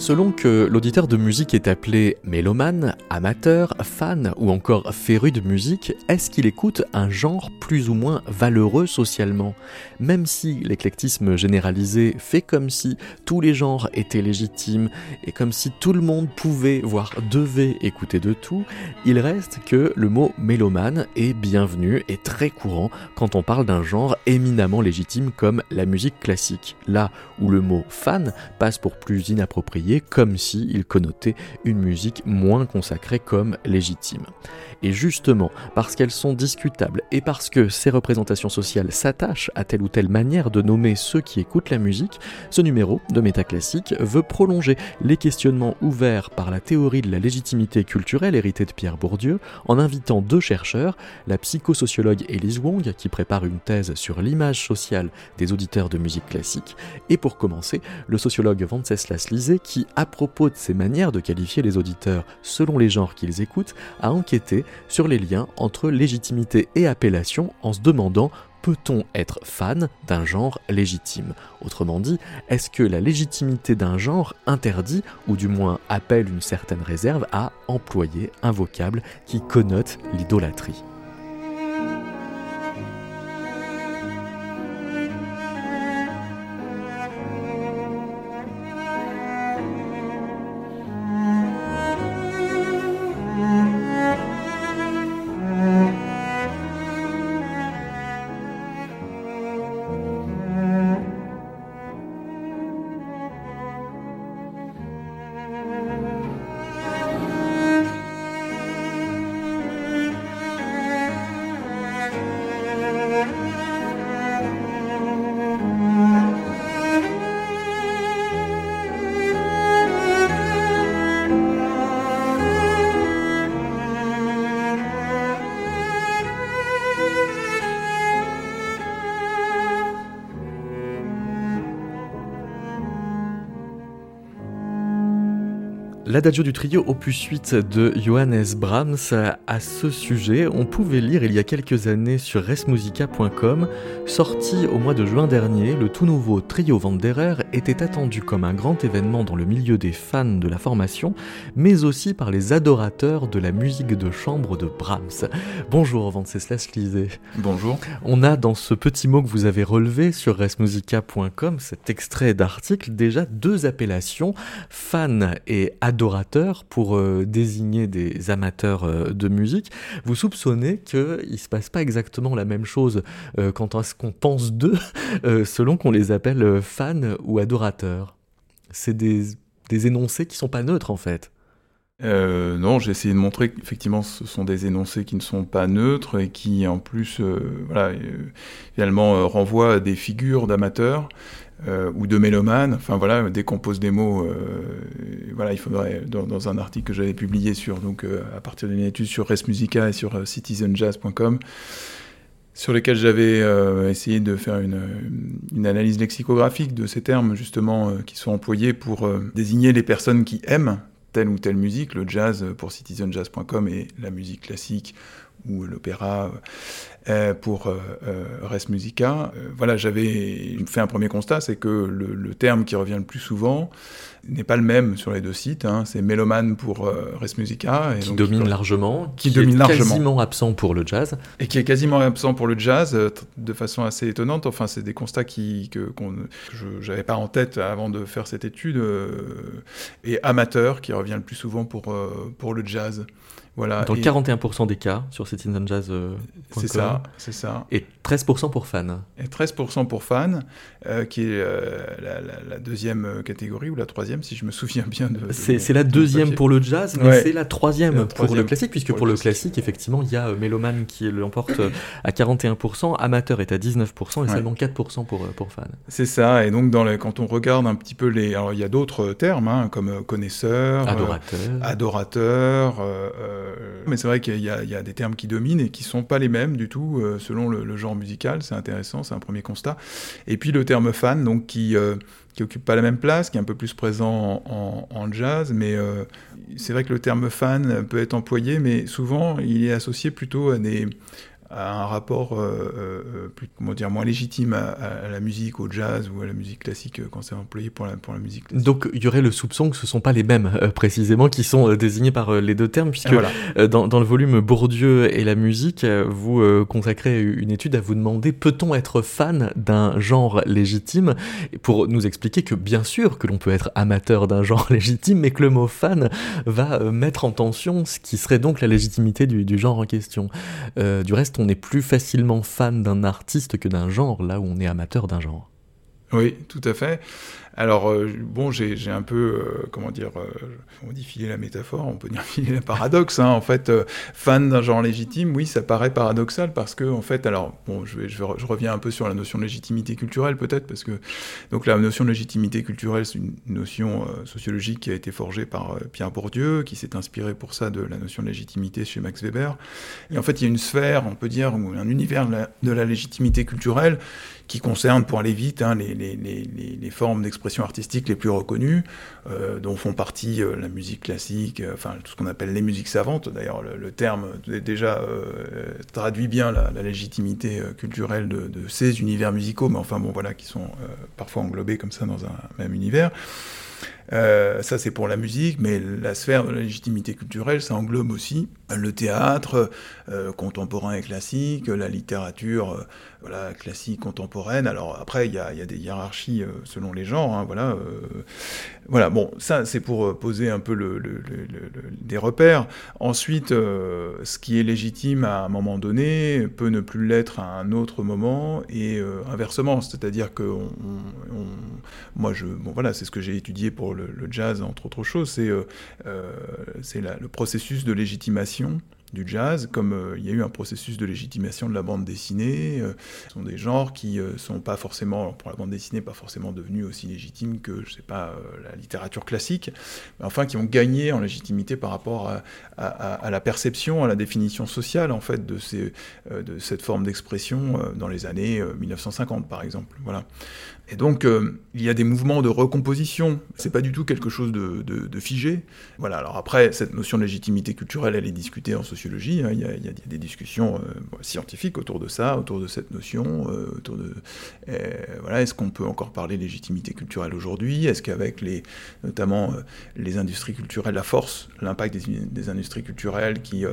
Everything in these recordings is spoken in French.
Selon que l'auditeur de musique est appelé mélomane, amateur, fan ou encore féru de musique, est-ce qu'il écoute un genre plus ou moins valeureux socialement? Même si l'éclectisme généralisé fait comme si tous les genres étaient légitimes et comme si tout le monde pouvait, voire devait écouter de tout, il reste que le mot mélomane est bienvenu et très courant quand on parle d'un genre éminemment légitime comme la musique classique, là où le mot fan passe pour plus inapproprié comme s'il il connotait une musique moins consacrée comme légitime. Et justement, parce qu'elles sont discutables et parce que ces représentations sociales s'attachent à telle ou telle manière de nommer ceux qui écoutent la musique, ce numéro de Métaclassique veut prolonger les questionnements ouverts par la théorie de la légitimité culturelle héritée de Pierre Bourdieu en invitant deux chercheurs, la psychosociologue Elise Wong qui prépare une thèse sur l'image sociale des auditeurs de musique classique, et pour commencer, le sociologue Venceslas Lisé qui, à propos de ces manières de qualifier les auditeurs selon les genres qu'ils écoutent, a enquêté sur les liens entre légitimité et appellation en se demandant peut-on être fan d'un genre légitime? Autrement dit, est-ce que la légitimité d'un genre interdit, ou du moins appelle une certaine réserve à employer un vocable qui connote l'idolâtrie? L'adagio du trio opus 8 de Johannes Brahms. À ce sujet, on pouvait lire il y a quelques années sur resmusica.com, sorti au mois de juin dernier, le tout nouveau trio Wanderer était attendu comme un grand événement dans le milieu des fans de la formation, mais aussi par les adorateurs de la musique de chambre de Brahms. Bonjour Venceslas Lisé. Bonjour. On a dans ce petit mot que vous avez relevé sur resmusica.com, cet extrait d'article, déjà deux appellations, fan et adorateur pour euh, désigner des amateurs euh, de musique, vous soupçonnez qu'il ne se passe pas exactement la même chose euh, quant à ce qu'on pense d'eux selon qu'on les appelle fans ou adorateurs. C'est des, énoncés qui sont pas neutres en fait. non, j'ai essayé de montrer qu'effectivement ce sont des énoncés qui ne sont pas neutres et qui en plus voilà, finalement renvoient à des figures d'amateurs euh, ou de mélomane. Enfin voilà, dès qu'on pose des mots, euh, voilà, il faudrait dans, un article que j'avais publié sur donc euh, à partir d'une étude sur Res Musica et sur citizenjazz.com sur lesquels j'avais essayé de faire une, une, analyse lexicographique de ces termes justement qui sont employés pour désigner les personnes qui aiment telle ou telle musique, le jazz pour citizenjazz.com et la musique classique ou l'opéra euh, pour euh, euh, Res Musica. voilà, j'avais fait un premier constat, c'est que le, terme qui revient le plus souvent n'est pas le même sur les deux sites. Hein. C'est mélomane pour Res Musica. Et qui domine largement. Qui, domine est largement. quasiment absent pour le jazz. Et qui est quasiment absent pour le jazz, de façon assez étonnante. Enfin, c'est des constats qui, que, je n'avais pas en tête avant de faire cette étude. et amateur, qui revient le plus souvent pour, pour le jazz. Voilà, Dans 41% des cas sur citizenjazz. Euh, c'est ça, c'est ça. Et 13% pour fans. Et 13% pour fans, euh, qui est euh, la, deuxième catégorie, ou la troisième, si je me souviens bien de... c'est la deuxième pour le jazz, mais c'est la troisième, pour le classique, puisque pour, le, classique, effectivement, il y a Méloman qui l'emporte à 41%, Amateur est à 19%, et seulement 4% pour, pour fans. C'est ça, et donc dans les, quand on regarde un petit peu les... Alors il y a d'autres termes, hein, comme connaisseur, adorateur, adorateur mais c'est vrai qu'il y, a des termes qui dominent et qui sont pas les mêmes du tout euh, selon le, genre musical, c'est intéressant, c'est un premier constat. Et puis le terme fan, donc qui qui occupe pas la même place, qui est un peu plus présent en, jazz, mais c'est vrai que le terme fan peut être employé, mais souvent il est associé plutôt à des, à un rapport euh, euh, plus, comment dire, moins légitime à, la musique, au jazz ou à la musique classique euh, quand c'est employé pour la, pour la musique classique. Donc il y aurait le soupçon que ce ne sont pas les mêmes précisément qui sont désignés par les deux termes, puisque dans, dans, le volume Bourdieu et la musique, vous consacrez une étude à vous demander peut-on être fan d'un genre légitime? Pour nous expliquer que bien sûr que l'on peut être amateur d'un genre légitime, mais que le mot fan va mettre en tension ce qui serait donc la légitimité du, du genre en question. du reste, on est plus facilement fan d'un artiste que d'un genre, là où on est amateur d'un genre. Oui, tout à fait. Alors, euh, bon, j'ai un peu, euh, comment dire, euh, on dit filer la métaphore, on peut dire filer le paradoxe. Hein. En fait, fan d'un genre légitime, oui, ça paraît paradoxal parce que, en fait, alors, bon, je, vais, je, reviens un peu sur la notion de légitimité culturelle peut-être, parce que, donc, la notion de légitimité culturelle, c'est une notion sociologique qui a été forgée par Pierre Bourdieu, qui s'est inspiré pour ça de la notion de légitimité chez Max Weber. Et en fait, il y a une sphère, on peut dire, ou un univers de la légitimité culturelle qui concerne, pour aller vite, hein, les, formes d'expression artistique les plus reconnues, euh, dont font partie euh, la musique classique, euh, enfin tout ce qu'on appelle les musiques savantes. D'ailleurs, le, terme déjà traduit bien la, légitimité culturelle de, ces univers musicaux, mais enfin bon, voilà, qui sont parfois englobés comme ça dans un même univers. Ça, c'est pour la musique, mais la sphère de la légitimité culturelle, ça englobe aussi le théâtre contemporain et classique, la littérature voilà, classique contemporaine. Alors après, il y a, des hiérarchies selon les genres. Hein, voilà, voilà, bon, ça, c'est pour poser un peu des repères. Ensuite, ce qui est légitime à un moment donné peut ne plus l'être à un autre moment, et inversement. C'est-à-dire que moi, je, bon, voilà, c'est ce que j'ai étudié pour le, jazz, entre autres choses, c'est euh, euh, le processus de légitimation du jazz, comme euh, il y a eu un processus de légitimation de la bande dessinée. ce sont des genres qui ne sont pas forcément, pour la bande dessinée, pas forcément devenus aussi légitimes que, je sais pas, la littérature classique, mais enfin qui ont gagné en légitimité par rapport à, la perception, à la définition sociale, en fait, de, ces, de cette forme d'expression dans les années 1950, par exemple. Voilà. Et donc, euh, il y a des mouvements de recomposition. C'est pas du tout quelque chose de, figé. Voilà. Alors après, cette notion de légitimité culturelle, elle est discutée en sociologie. Hein. Il, y a, des discussions euh, scientifiques autour de ça, autour de cette notion. Euh, autour de voilà, est-ce qu'on peut encore parler légitimité culturelle aujourd'hui? Est-ce qu'avec les, notamment les industries culturelles, la force, l'impact des, industries culturelles qui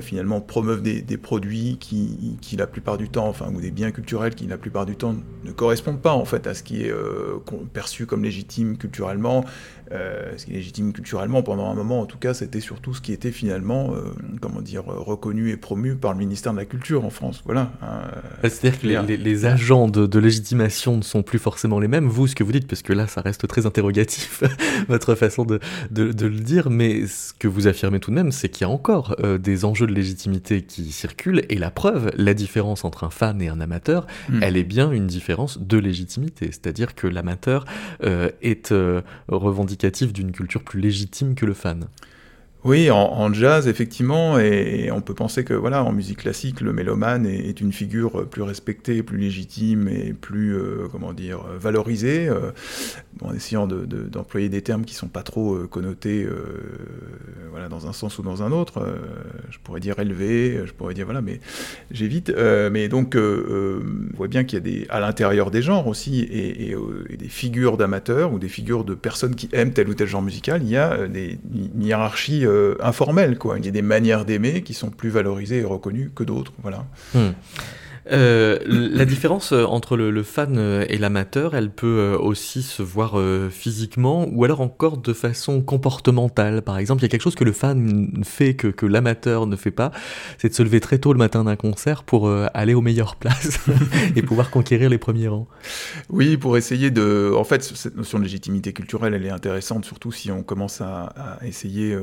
finalement promeuvent des, produits qui, qui, la plupart du temps, enfin, ou des biens culturels qui la plupart du temps ne correspondent pas en fait à qui est euh, perçu comme légitime culturellement. Euh, ce qui est légitime culturellement, pendant un moment en tout cas, c'était surtout ce qui était finalement, euh, comment dire, reconnu et promu par le ministère de la Culture en France. Voilà. Hein, C'est-à-dire que les, agents de, légitimation ne sont plus forcément les mêmes. Vous, ce que vous dites, parce que là, ça reste très interrogatif, votre façon de, de, le dire, mais ce que vous affirmez tout de même, c'est qu'il y a encore des enjeux de légitimité qui circulent, et la preuve, la différence entre un fan et un amateur, hmm. elle est bien une différence de légitimité c'est-à-dire que l'amateur euh, est euh, d'une culture plus légitime que le fan. Oui, en, jazz, effectivement, et, on peut penser que voilà, en musique classique, le mélomane est, une figure plus respectée, plus légitime et plus, euh, comment dire, valorisée, euh, en essayant d'employer des termes qui sont pas trop euh, connotés, voilà, dans un sens ou dans un autre. je pourrais dire élevé, je pourrais dire voilà, mais j'évite. mais donc, on voit bien qu'il y a des, à l'intérieur des genres aussi, et, des figures d'amateurs ou des figures de personnes qui aiment tel ou tel genre musical, il y a des, une euh, informel, quoi. Il y a des manières d'aimer qui sont plus valorisées et reconnues que d'autres, voilà. Hmm. Euh, la différence euh, entre le, fan euh, et l'amateur, elle peut aussi se voir physiquement ou alors encore de façon comportementale. Par exemple, il y a quelque chose que le fan fait que, que l'amateur ne fait pas, c'est de se lever très tôt le matin d'un concert pour aller aux meilleures places et pouvoir conquérir les premiers rangs. Oui, pour essayer de... En fait, cette notion de légitimité culturelle, elle est intéressante, surtout si on commence à, essayer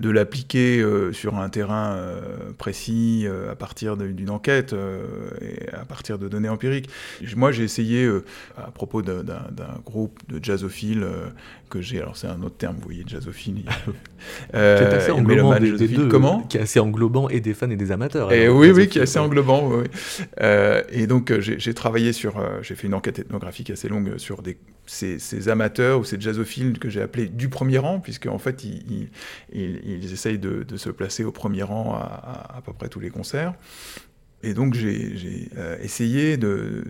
de l'appliquer sur un terrain précis à partir d'une enquête à partir de données empiriques. Moi, j'ai essayé, à propos d'un groupe de jazzophiles que j'ai, alors c'est un autre terme, vous voyez, jazzophile. euh, qui est assez englobant des, deux, comment? Qui est assez englobant et des fans et des amateurs. Et oui, oui, qui est assez englobant. Oui, euh, et donc j'ai travaillé sur, j'ai fait une enquête ethnographique assez longue sur des, ces, ces, amateurs ou ces jazzophiles que j'ai appelés du premier rang, puisque en fait ils, ils, ils essayent de, de, se placer au premier rang à, à, à peu près tous les concerts. Et donc j'ai euh, essayé de,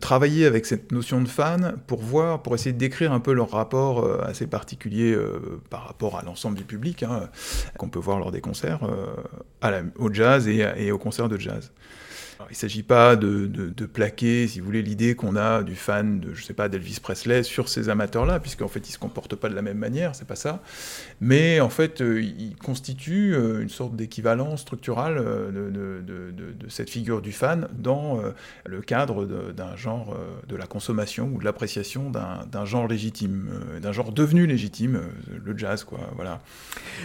travailler avec cette notion de fan pour voir, pour essayer de décrire un peu leur rapport euh, assez particulier euh, par rapport à l'ensemble du public hein, qu'on peut voir lors des concerts, au jazz et, et au concert de jazz. Il ne s'agit pas de, plaquer, si vous voulez, l'idée qu'on a du fan de, je sais pas, d'Elvis Presley sur ces amateurs-là, puisqu'en fait, ils ne se comportent pas de la même manière, c'est pas ça. Mais en fait, euh, ils constituent euh, une sorte d'équivalent structural euh, de, de, cette figure du fan dans le cadre d'un genre de la consommation ou de l'appréciation d'un genre légitime, d'un genre devenu légitime, le jazz, quoi. Voilà.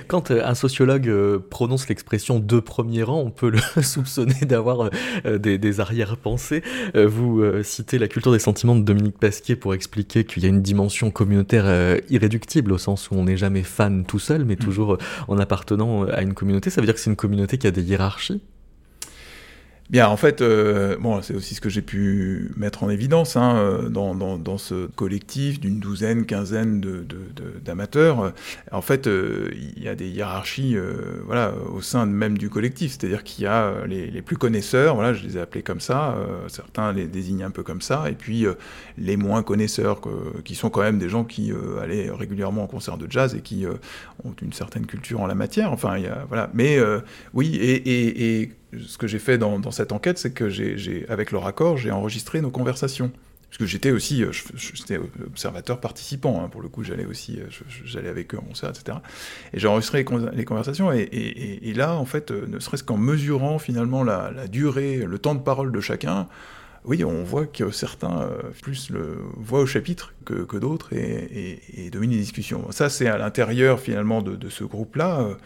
Quand un sociologue prononce l'expression de premier rang, on peut le soupçonner d'avoir des, des arrière-pensées. Euh, vous euh, citez la culture des sentiments de Dominique Pasquier pour expliquer qu'il y a une dimension communautaire irréductible au sens où on n'est jamais fan tout seul, mais mmh. toujours en appartenant à une communauté. Ça veut dire que c'est une communauté qui a des hiérarchies? Bien, en fait, euh, bon, c'est aussi ce que j'ai pu mettre en évidence hein, euh, dans, dans, ce collectif d'une douzaine, quinzaine d'amateurs. De, de, en fait, euh, il y a des hiérarchies euh, voilà, au sein même du collectif, c'est-à-dire qu'il y a les, plus connaisseurs, voilà, je les ai appelés comme ça, euh, certains les désignent un peu comme ça, et puis euh, les moins connaisseurs, qui sont quand même des gens qui allaient régulièrement en concert de jazz et qui ont une certaine culture en la matière. Enfin, y a, voilà. Mais oui, et ce que j'ai fait dans, cette enquête, c'est que j'ai, avec leur accord, j'ai enregistré nos conversations. Parce que j'étais aussi, j'étais observateur participant, hein, pour le coup, j'allais aussi, j'allais avec eux en concert, etc. Et j'ai enregistré les, conversations, et, là, en fait, ne serait-ce qu'en mesurant finalement la, durée, le temps de parole de chacun, oui, on voit que certains euh, plus le voient au chapitre que, d'autres et, et, dominent les discussions. Ça, c'est à l'intérieur finalement de ce groupe-là.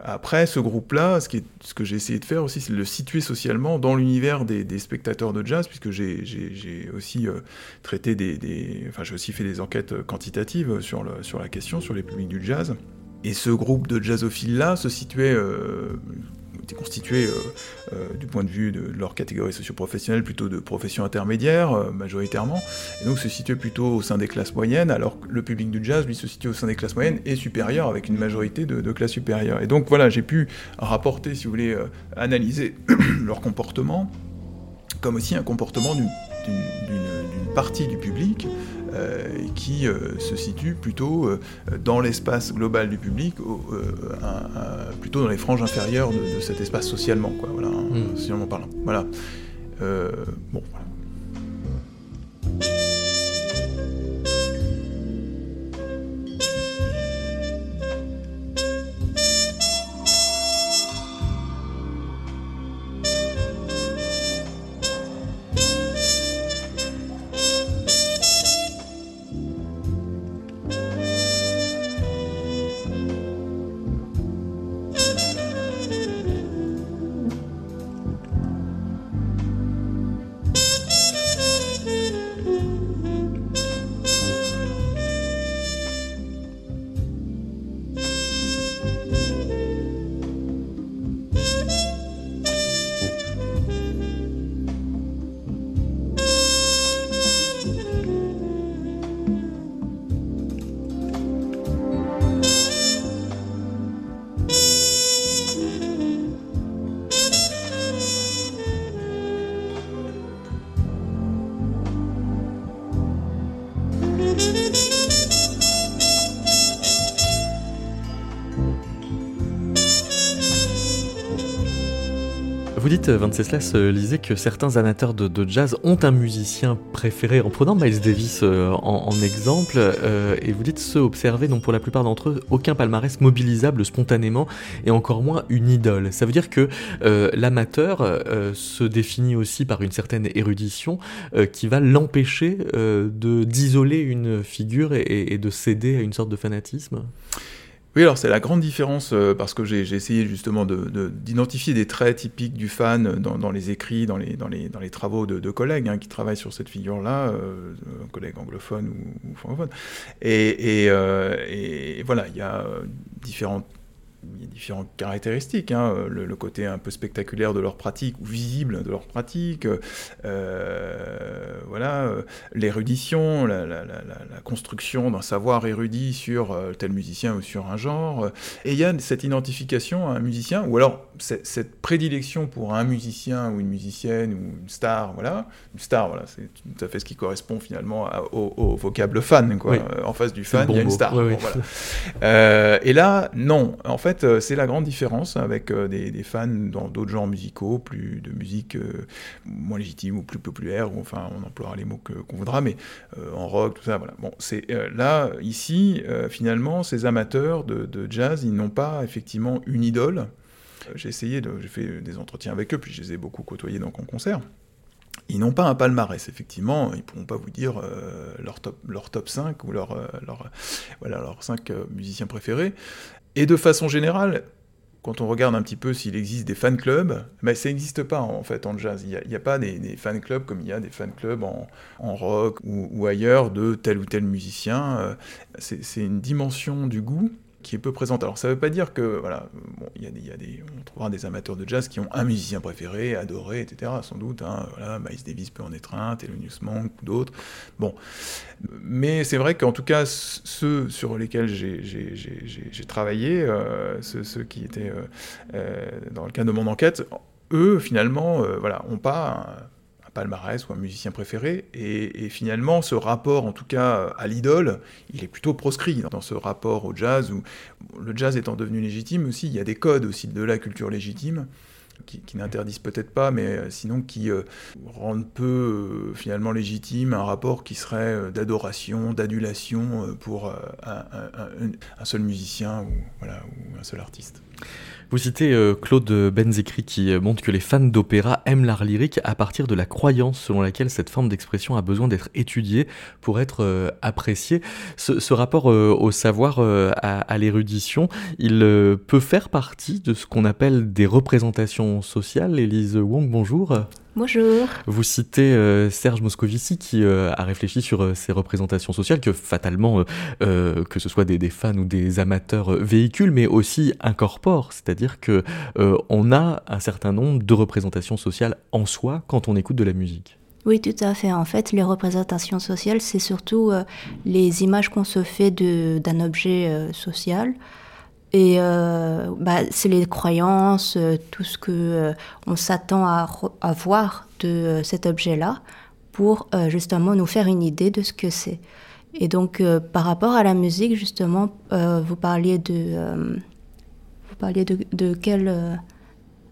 Après, ce groupe-là, ce, que j'ai essayé de faire aussi, c'est de le situer socialement dans l'univers des, spectateurs de jazz, puisque j'ai aussi euh, traité des enfin, j'ai aussi fait des enquêtes quantitatives sur, le, sur la question, sur les publics du jazz. Et ce groupe de jazzophiles-là se situait euh, étaient constitués euh, euh, du point de vue de, leur catégorie socio-professionnelle plutôt de professions intermédiaires euh, majoritairement, et donc se situaient plutôt au sein des classes moyennes, alors que le public du jazz lui se situe au sein des classes moyennes et supérieures avec une majorité de, de classes supérieures. Et donc voilà, j'ai pu rapporter, si vous voulez, analyser leur comportement, comme aussi un comportement d'une partie du public qui euh, se situe plutôt euh, dans l'espace global du public, euh, plutôt dans les franges inférieures de, de cet espace socialement, quoi, voilà, mmh. socialement parlant. Voilà. bon, voilà. Dites, Venceslas lisait que certains amateurs de, jazz ont un musicien préféré en prenant Miles Davis euh, en, exemple, euh, et vous dites ceux observés n'ont pour la plupart d'entre eux aucun palmarès mobilisable spontanément et encore moins une idole. Ça veut dire que euh, l'amateur euh, se définit aussi par une certaine érudition euh, qui va l'empêcher de d'isoler une figure et, de céder à une sorte de fanatisme? Oui, alors c'est la grande différence euh, parce que j'ai essayé justement d'identifier de, des traits typiques du fan dans, les écrits, dans les, dans les, dans les travaux de, collègues hein, qui travaillent sur cette figure-là, euh, collègues anglophones ou, francophones. Euh, et, voilà, il y a différentes il y a différentes caractéristiques, hein, le, côté un peu spectaculaire de leur pratique ou visible de leur pratique, euh, voilà, euh, l'érudition, la, construction d'un savoir érudit sur euh, tel musicien ou sur un genre, et il y a cette identification à un musicien, ou alors cette prédilection pour un musicien ou une musicienne ou une star, voilà, une star, voilà, c'est tout à fait ce qui correspond finalement au, vocable fan, quoi. En face du fan, il y a une star. et là, non, en fait euh, c'est la grande différence avec euh, des, fans dans d'autres genres musicaux, plus de musique euh, moins légitime ou plus populaire, ou enfin, on emploiera les mots qu'on voudra, mais en rock, tout ça, voilà. Bon, c'est là, ici, finalement, ces amateurs de, jazz, ils n'ont pas effectivement une idole. J'ai essayé, j'ai fait des entretiens avec eux, puis je les ai beaucoup côtoyés dans mon concert. Ils n'ont pas un palmarès, effectivement, ils ne pourront pas vous dire leur, top, leur top 5 ou leur, leur, voilà, leurs 5 musiciens préférés. Et de façon générale, quand on regarde un petit peu s'il existe des fan clubs, ben ça n'existe pas en fait en jazz. Il n'y a, pas des, fan clubs comme il y a des fan clubs en, rock ou, ailleurs de tel ou tel musicien. Euh, c'est une dimension du goût qui est peu présente. Alors ça ne veut pas dire que, voilà, bon, y a des, y a des, on trouvera des amateurs de jazz qui ont un musicien préféré, adoré, etc. Sans doute, hein, voilà, Miles Davis peut en être un, Thelonious Monk ou d'autres. Bon, mais c'est vrai qu'en tout cas, ceux sur lesquels j'ai travaillé, euh, ceux, qui étaient euh, euh, dans le cadre de mon enquête, eux, finalement, voilà, ont pas palmarès ou un musicien préféré. Et, finalement, ce rapport, en tout cas à l'idole, il est plutôt proscrit dans ce rapport au jazz, où le jazz étant devenu légitime aussi, il y a des codes aussi de la culture légitime. Qui, n'interdisent peut-être pas, mais euh, sinon qui euh, rendent peu euh, finalement légitime un rapport qui serait d'adoration, d'adulation pour un, un, seul musicien ou, voilà, ou un seul artiste. Vous citez euh, Claude Benzekri qui euh, montre que les fans d'opéra aiment l'art lyrique à partir de la croyance selon laquelle cette forme d'expression a besoin d'être étudiée pour être euh, appréciée. Ce, rapport au savoir, à, à l'érudition, il peut faire partie de ce qu'on appelle des représentations sociales. Élise Wong, bonjour. Bonjour. Vous citez euh, Serge Moscovici qui euh, a réfléchi sur euh, ces représentations sociales que fatalement, que ce soit des, fans ou des amateurs véhiculent, mais aussi incorporent. C'est-à-dire que on a un certain nombre de représentations sociales en soi quand on écoute de la musique. Oui, tout à fait. En fait, les représentations sociales, c'est surtout les images qu'on se fait d'un objet social. Et euh, bah, c'est les croyances, euh, tout ce que euh, on s'attend à, à, voir de cet objet-là pour justement nous faire une idée de ce que c'est. Et donc par rapport à la musique, justement, vous parliez de vous parliez de, de quelle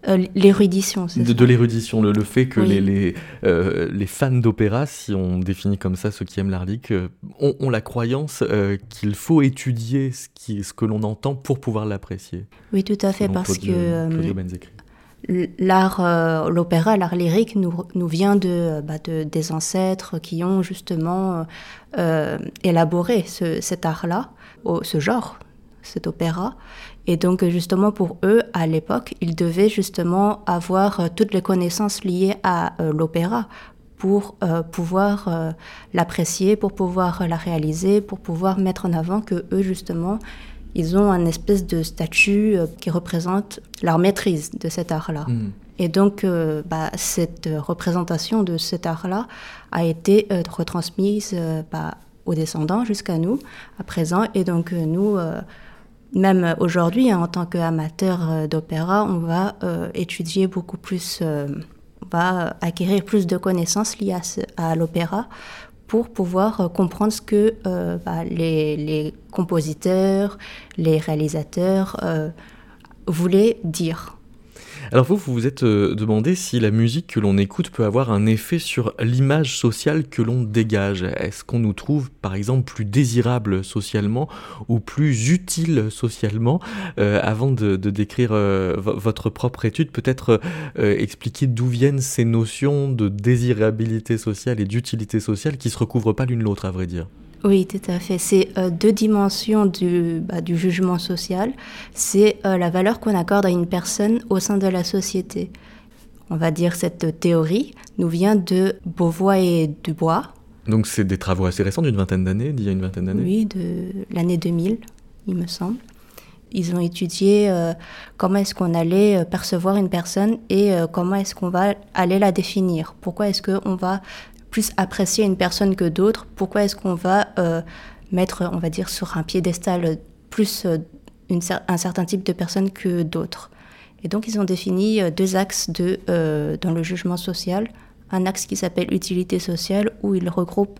euh, l'érudition, c'est De, de l'érudition, le, fait que les, les, euh, les, fans d'opéra, si on définit comme ça ceux qui aiment l'art euh, ont, la croyance qu'il faut étudier ce, qui, ce que l'on entend pour pouvoir l'apprécier. Oui, tout à fait, parce que l'art, l'opéra, l'art lyrique nous, nous vient de, bah, de, des ancêtres qui ont justement élaboré ce, cet art-là, ce genre, cet opéra. Et donc justement pour eux, à l'époque, ils devaient justement avoir euh, toutes les connaissances liées à euh, l'opéra pour euh, pouvoir l'apprécier, pour pouvoir la réaliser, pour pouvoir mettre en avant que eux justement, ils ont un espèce de statut qui représente leur maîtrise de cet art-là. Hmm. Et donc, bah, cette représentation de cet art-là a été retransmise bah, aux descendants jusqu'à nous, à présent. Et donc, nous, même aujourd'hui, hein, en tant qu'amateur euh, d'opéra, on va euh, étudier beaucoup plus, euh, on va acquérir plus de connaissances liées à, l'opéra pour pouvoir comprendre ce que bah, les, compositeurs, les réalisateurs voulaient dire. Alors vous, vous vous êtes euh, demandé si la musique que l'on écoute peut avoir un effet sur l'image sociale que l'on dégage. Est-ce qu'on nous trouve par exemple plus désirable socialement ou plus utile socialement? Euh, Avant de, décrire euh, votre propre étude, peut-être expliquer d'où viennent ces notions de désirabilité sociale et d'utilité sociale qui se recouvrent pas l'une l'autre à vrai dire? Oui, tout à fait. C'est deux dimensions du, bah, du jugement social. C'est la valeur qu'on accorde à une personne au sein de la société. On va dire cette théorie nous vient de Beauvois et Dubois. Donc c'est des travaux assez récents, d'une vingtaine d'années, d'il y a une vingtaine d'années? Oui, de l'année 2000, il me semble. Ils ont étudié euh, comment est-ce qu'on allait euh, percevoir une personne et euh, comment est-ce qu'on va aller la définir? Pourquoi est-ce qu'on va plus apprécier une personne que d'autres Pourquoi est-ce qu'on va mettre, on va dire, sur un piédestal plus un certain type de personne que d'autres? Et donc ils ont défini deux axes de, dans le jugement social. Un axe qui s'appelle utilité sociale où ils regroupent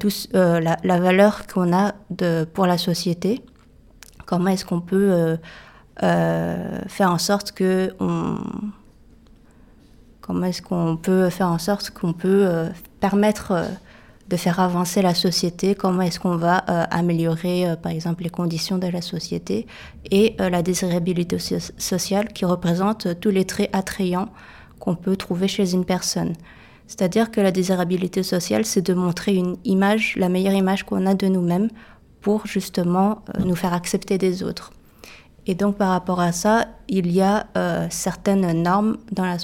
tous, la, la, valeur qu'on a de, pour la société Comment est-ce qu'on peut euh, euh, faire en sorte que on comment est-ce qu'on peut faire en sorte qu'on peut euh, permettre de faire avancer la société, comment est-ce qu'on va améliorer par exemple les conditions de la société et la désirabilité sociale qui représente tous les traits attrayants qu'on peut trouver chez une personne? C'est-à-dire que la désirabilité sociale, c'est de montrer une image, la meilleure image qu'on a de nous-mêmes pour justement euh, nous faire accepter des autres. Et donc par rapport à ça, il y a euh, certaines normes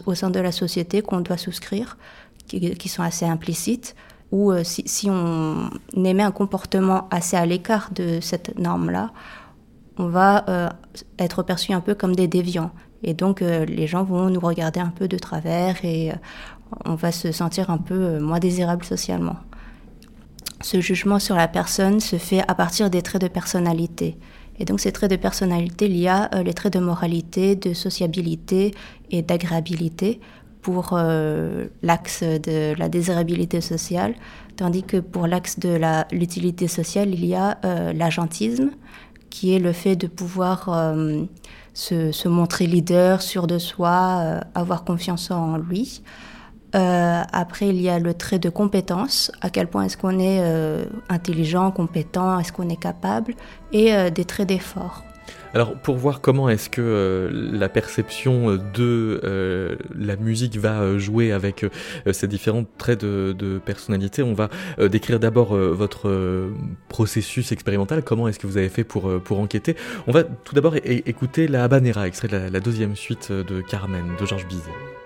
au sein de la société qu'on doit souscrire, qui, sont assez implicites, ou euh, si, si, on émet un comportement assez à l'écart de cette norme-là, on va être perçu un peu comme des déviants. Et donc les gens vont nous regarder un peu de travers et on va se sentir un peu moins désirable socialement. Ce jugement sur la personne se fait à partir des traits de personnalité. Et donc ces traits de personnalité, il y a euh, les traits de moralité, de sociabilité et d'agréabilité pour euh, l'axe de la désirabilité sociale, tandis que pour l'axe de l'utilité sociale, il y a euh, l'agentisme, qui est le fait de pouvoir se, se, montrer leader, sûr de soi, avoir confiance en lui. Euh, après, il y a le trait de compétence, à quel point est-ce qu'on est, euh, intelligent, compétent, est-ce qu'on est capable, et euh, des traits d'effort. Alors pour voir comment est-ce que la perception de la musique va jouer avec ces différents traits de, personnalité, on va décrire d'abord votre processus expérimental, comment est-ce que vous avez fait pour, pour enquêter? On va tout d'abord écouter la Habanera, extrait de la, la, deuxième suite de Carmen de Georges Bizet.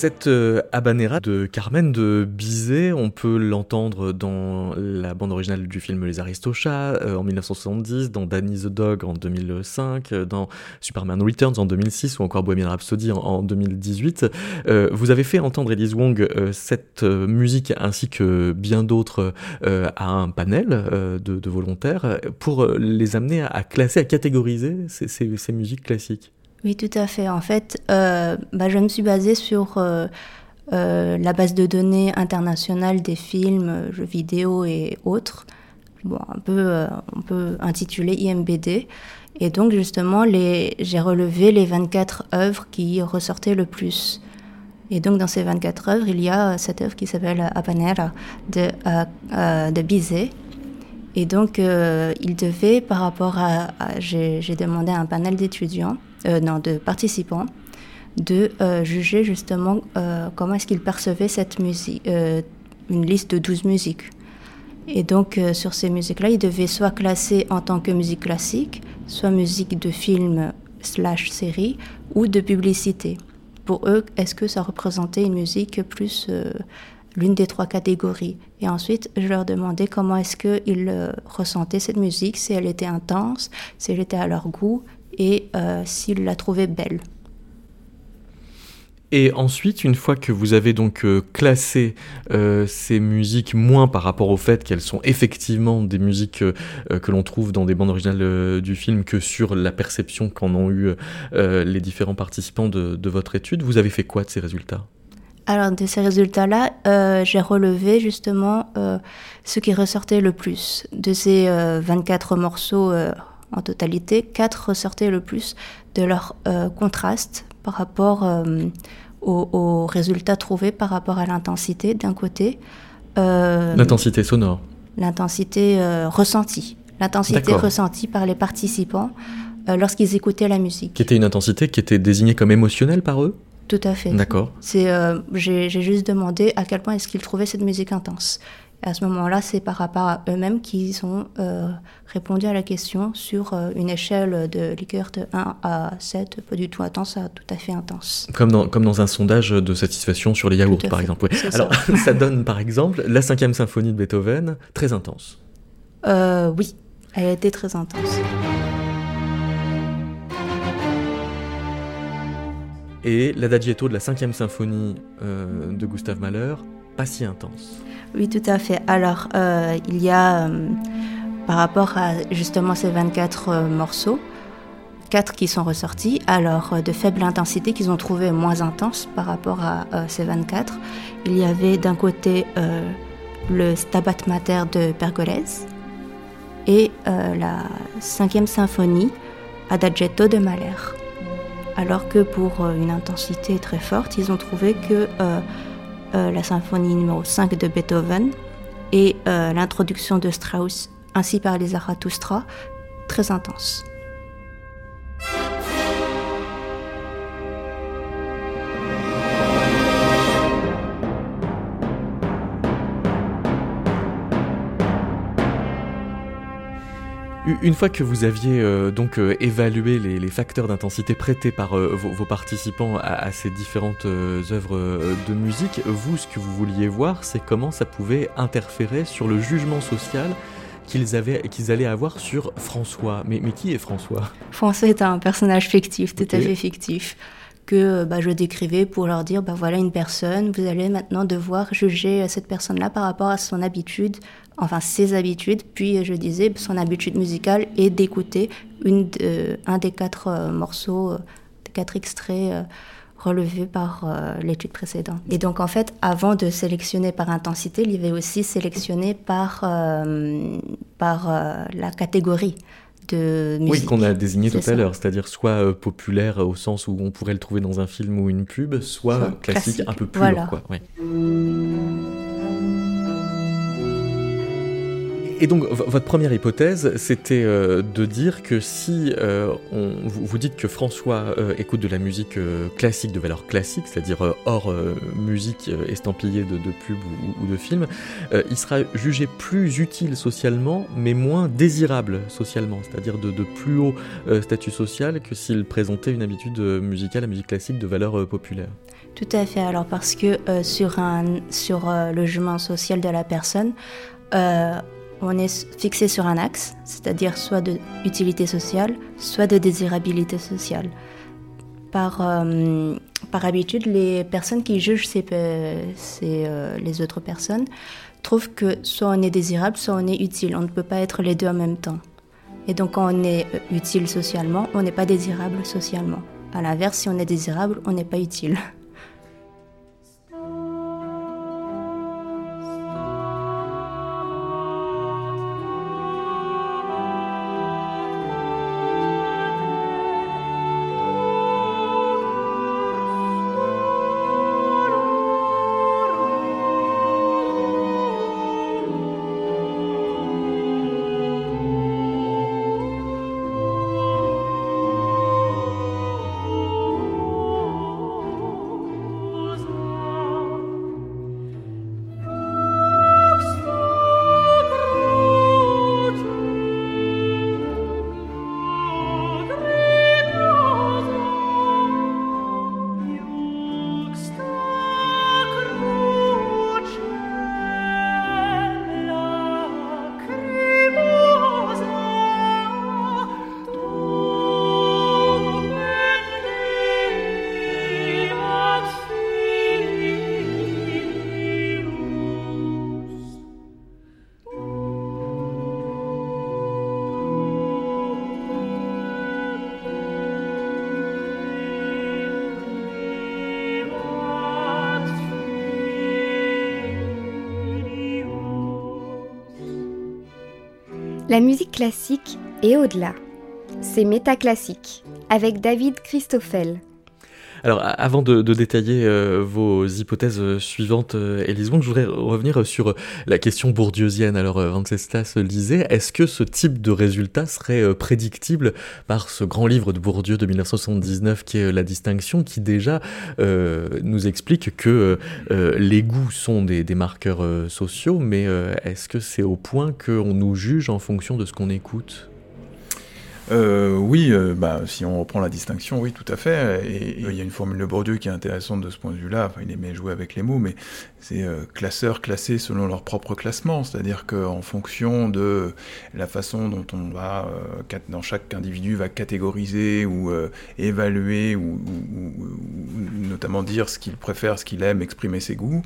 Cette euh, habanera de Carmen de Bizet, on peut l'entendre dans la bande originale du film Les Aristochats euh, en 1970, dans Danny the Dog en 2005, euh, dans Superman Returns en 2006 ou encore Bohemian Rhapsody en, 2018. vous avez fait entendre Elise Wong cette musique ainsi que bien d'autres à un panel de, volontaires pour les amener à, classer, à catégoriser ces musiques classiques. Oui, tout à fait. En fait, euh, bah, je me suis basée sur euh, euh, la base de données internationale des films, jeux vidéo et autres. Bon, un peu, on peut intituler IMBD. Et donc, justement, j'ai relevé les 24 œuvres qui ressortaient le plus. Et donc, dans ces 24 œuvres, il y a cette œuvre qui s'appelle Habanera de, de Bizet. Et donc, il devait, par rapport à j'ai demandé à un panel d'étudiants, non, de participants de euh, juger justement euh, comment est-ce qu'ils percevaient cette musique, une liste de 12 musiques. Et donc sur ces musiques-là, ils devaient soit classer en tant que musique classique, soit musique de film slash série ou de publicité. Pour eux, est-ce que ça représentait une musique plus l'une des trois catégories? Et ensuite, je leur demandais comment est-ce qu'ils euh, ressentaient cette musique, si elle était intense, si elle était à leur goût et euh, s'ils la trouvaient belle. Et ensuite, une fois que vous avez donc euh, classé ces musiques moins par rapport au fait qu'elles sont effectivement des musiques que l'on trouve dans des bandes originales du film que sur la perception qu'en ont eu les différents participants de votre étude, vous avez fait quoi de ces résultats? Alors de ces résultats-là, euh, j'ai relevé justement euh, ce qui ressortait le plus. De ces 24 euh, morceaux en totalité, 4 ressortaient le plus de leur contraste par rapport aux, résultats trouvés par rapport à l'intensité d'un côté. l'intensité sonore. L'intensité ressentie. L'intensité ressentie par les participants lorsqu'ils écoutaient la musique. Qui était une intensité qui était désignée comme émotionnelle par eux? Tout à fait. D'accord. C'est, euh, j'ai, juste demandé à quel point est-ce qu'ils trouvaient cette musique intense. Et à ce moment-là, c'est par rapport à eux-mêmes qu'ils ont euh, répondu à la question sur euh, une échelle de liqueur de 1 à 7, pas du tout intense à tout à fait intense. Comme dans, comme dans un sondage de satisfaction sur les yaourts, par exemple. Alors, ça. ça. donne par exemple la cinquième symphonie de Beethoven, très intense. oui, elle a été très intense. et l'adagietto de la cinquième symphonie euh, de Gustave Mahler, pas si intense. Oui, tout à fait. Alors, euh, il y a, euh, par rapport à justement ces 24 morceaux, 4 qui sont ressortis, alors de faible intensité qu'ils ont trouvé moins intense par rapport à ces 24. Il y avait d'un côté le Stabat Mater de Pergolèse et la cinquième symphonie Adagietto de Mahler alors que pour euh, une intensité très forte, ils ont trouvé que euh, euh, la symphonie numéro 5 de Beethoven et l'introduction de Strauss ainsi par les Zarathustra très intense. Une fois que vous aviez euh, donc euh, évalué les, facteurs d'intensité prêtés par euh, vos, participants à, ces différentes œuvres de musique, vous, ce que vous vouliez voir, c'est comment ça pouvait interférer sur le jugement social qu'ils avaient, qu'ils allaient avoir sur François. Mais, mais qui est François? François est un personnage fictif, tout à fait fictif que bah, je décrivais pour leur dire bah voilà une personne, vous allez maintenant devoir juger cette personne-là par rapport à son habitude, enfin ses habitudes. Puis je disais son habitude musicale est d'écouter une un des quatre euh, morceaux, euh, des quatre extraits euh, relevés par l'étude précédente. Et donc en fait, avant de sélectionner par intensité, il y avait aussi sélectionné par, par la catégorie. Oui, qu'on a désigné tout à l'heure, c'est-à-dire soit euh, populaire au sens où on pourrait le trouver dans un film ou une pub, soit, classique, un peu plus lourd. Quoi. Et donc, votre première hypothèse, c'était euh, de dire que si euh, vous, dites que François euh, écoute de la musique classique, de valeur classique, c'est-à-dire hors musique estampillée de, de pub ou, de film, il sera jugé plus utile socialement, mais moins désirable socialement, c'est-à-dire de, plus haut statut social que s'il présentait une habitude musicale, la musique classique de valeur populaire. Tout à fait. Alors parce que sur le jugement social de la personne, on est fixé sur un axe, c'est-à-dire soit de utilité sociale, soit de désirabilité sociale. Par, euh, par habitude, les personnes qui jugent ces, euh, les autres personnes trouvent que soit on est désirable, soit on est utile. On ne peut pas être les deux en même temps. Et donc quand on est euh, utile socialement, on n'est pas désirable socialement. À l'inverse, si on est désirable, on n'est pas utile. La musique classique est au-delà. C'est métaclassique avec David Christoffel. Alors, avant de, détailler euh, vos hypothèses euh, suivantes, euh, je voudrais revenir sur la question bourdieusienne. Alors, Venceslas lisait, est-ce que ce type de résultat serait euh, prédictible par ce grand livre de Bourdieu de 1979 qui est La distinction, qui déjà nous explique que les goûts sont des, des marqueurs sociaux, mais est-ce que c'est au point qu'on nous juge en fonction de ce qu'on écoute? Euh, oui, euh, bah, si on reprend la distinction, oui, tout à fait. Et il y a une formule de Bourdieu qui est intéressante de ce point de vue-là. Enfin, il aimait jouer avec les mots, mais c'est euh, classeurs classés selon leur propre classement. C'est-à-dire qu'en fonction de la façon dont on va, dans chaque individu va catégoriser ou évaluer ou, notamment dire ce qu'il préfère, ce qu'il aime, exprimer ses goûts,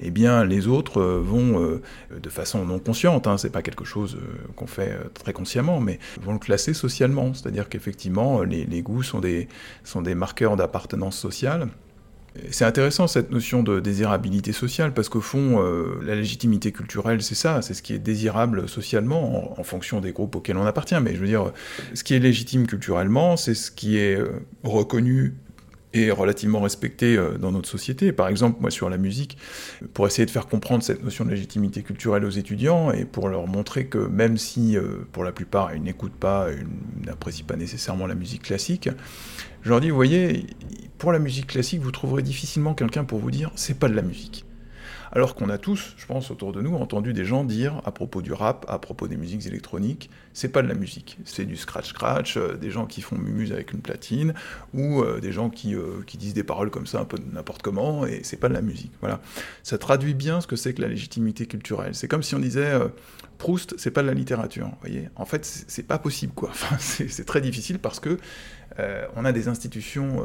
eh bien, les autres vont, de façon non consciente, hein, c'est pas quelque chose qu'on fait très consciemment, mais vont le classer socialement c'est-à-dire qu'effectivement, les, goûts sont des, sont des marqueurs d'appartenance sociale. C'est intéressant cette notion de désirabilité sociale parce qu'au fond, euh, la légitimité culturelle, c'est ça, c'est ce qui est désirable socialement en, fonction des groupes auxquels on appartient. Mais je veux dire, ce qui est légitime culturellement, c'est ce qui est euh, reconnu est relativement respecté euh, dans notre société. Par exemple, moi sur la musique, pour essayer de faire comprendre cette notion de légitimité culturelle aux étudiants et pour leur montrer que même si euh, pour la plupart ils n'écoutent pas, ils n'apprécient pas nécessairement la musique classique, je leur dis, vous voyez, pour la musique classique, vous trouverez difficilement quelqu'un pour vous dire c'est pas de la musique. Alors qu'on a tous, je pense, autour de nous, entendu des gens dire à propos du rap, à propos des musiques électroniques, c'est pas de la musique, c'est du scratch-scratch, euh, des gens qui font mumuse avec une platine, ou euh, des gens qui, euh, qui, disent des paroles comme ça un peu n'importe comment, et c'est pas de la musique. Voilà. Ça traduit bien ce que c'est que la légitimité culturelle. C'est comme si on disait Proust, c'est pas de la littérature. Voyez en fait, c'est pas possible, quoi. Enfin, c'est très difficile parce que on a des institutions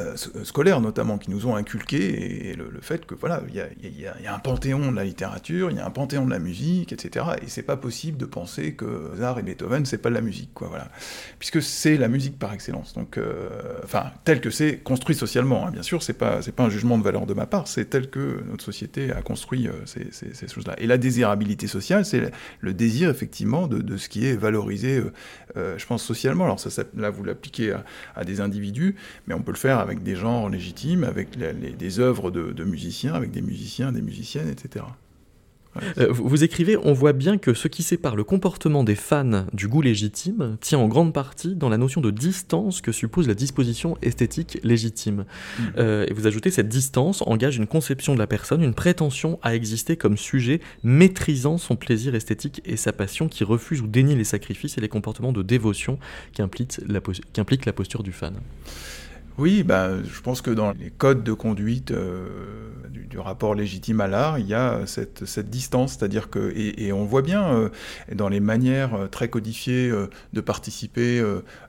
euh, scolaires notamment qui nous ont inculqué et le, fait que voilà il y, a, un panthéon de la littérature, il y a un panthéon de la musique, etc. Et c'est pas possible de penser que Mozart et Beethoven c'est pas de la musique quoi voilà puisque c'est la musique par excellence donc euh, enfin tel que c'est construit socialement hein. bien sûr c'est pas c'est pas un jugement de valeur de ma part c'est tel que notre société a construit euh, ces, ces, choses là et la désirabilité sociale c'est le désir effectivement de, de, ce qui est valorisé je pense socialement alors ça, là vous l'appliquez à, à, des individus mais on peut le faire avec des genres légitimes, avec des œuvres de, musiciens, avec des musiciens, des musiciennes, etc. Euh, vous écrivez, on voit bien que ce qui sépare le comportement des fans du goût légitime tient en grande partie dans la notion de distance que suppose la disposition esthétique légitime. Mm. Euh, et vous ajoutez, cette distance engage une conception de la personne, une prétention à exister comme sujet, maîtrisant son plaisir esthétique et sa passion, qui refuse ou dénie les sacrifices et les comportements de dévotion qu'implique la, la posture du fan. Oui, bah, je pense que dans les codes de conduite euh, du, rapport légitime à l'art, il y a cette, distance, c'est-à-dire que, et, on voit bien euh, dans les manières euh, très codifiées de participer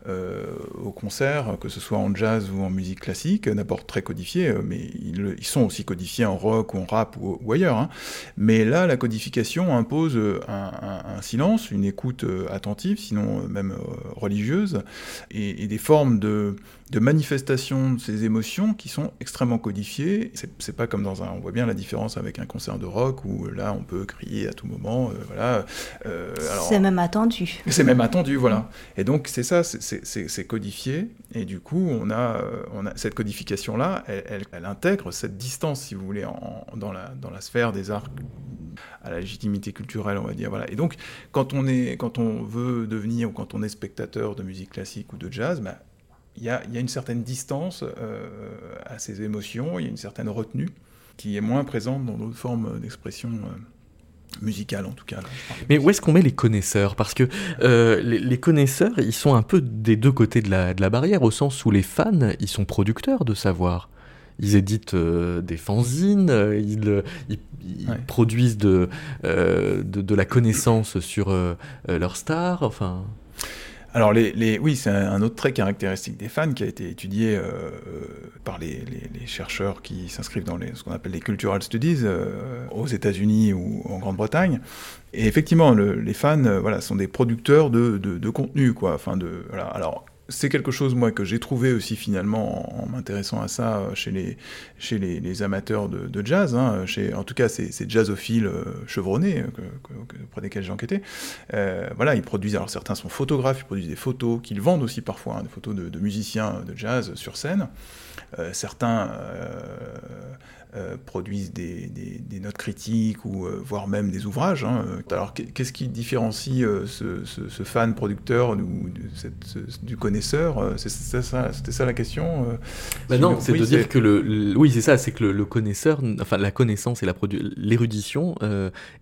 au concert, que ce soit en jazz ou en musique classique, d'abord très codifiés, mais ils, sont aussi codifiés en rock ou en rap ou, ailleurs. Hein. Mais là, la codification impose un, silence, une écoute attentive, sinon même religieuse, et des formes de de manifestation de ces émotions qui sont extrêmement codifiées. C'est pas comme dans un, on voit bien la différence avec un concert de rock où là on peut crier à tout moment, euh, voilà. Euh, c'est même attendu. C'est même attendu, voilà. Et donc c'est ça, c'est codifié, et du coup on a, euh, on a cette codification là, elle, elle, intègre cette distance, si vous voulez, en, dans la dans la sphère des arts à la légitimité culturelle, on va dire. Voilà. Et donc, quand on, est, quand on veut devenir ou quand on est spectateur de musique classique ou de jazz, bah, il y, a, une certaine distance euh, à ces émotions, il y a une certaine retenue qui est moins présente dans d'autres formes d'expression euh, musicale en tout cas. Mais où est-ce qu'on met les connaisseurs? Parce que euh, les, connaisseurs, ils sont un peu des deux côtés de la, de la, barrière, au sens où les fans, ils sont producteurs de savoir. Ils éditent des fanzines, ils, produisent de, de, de, la connaissance sur leurs stars, enfin... Alors, les, oui, c'est un autre trait caractéristique des fans qui a été étudié euh, par les, chercheurs qui s'inscrivent dans ce qu'on appelle les cultural studies euh, aux États-Unis ou en Grande-Bretagne. Et effectivement, les fans, euh, voilà, sont des producteurs de, de, contenu, quoi. Enfin, de. Alors, c'est quelque chose moi que j'ai trouvé aussi finalement en, m'intéressant à ça chez les chez les, amateurs de, jazz hein, en tout cas ces, jazzophiles euh, chevronnés euh, auprès desquels j'ai enquêté. Euh, voilà ils produisent alors certains sont photographes ils produisent des photos qu'ils vendent aussi parfois hein, des photos de, de, musiciens de jazz sur scène. Certains euh, produisent des, notes critiques ou euh, voire même des ouvrages. Hein. Alors qu'est-ce qui différencie euh, ce, fan producteur ou du connaisseur C'était ça, ça, la question bah Non, c'est de dire que le, oui c'est ça, c'est que le, connaisseur, enfin la connaissance et l'érudition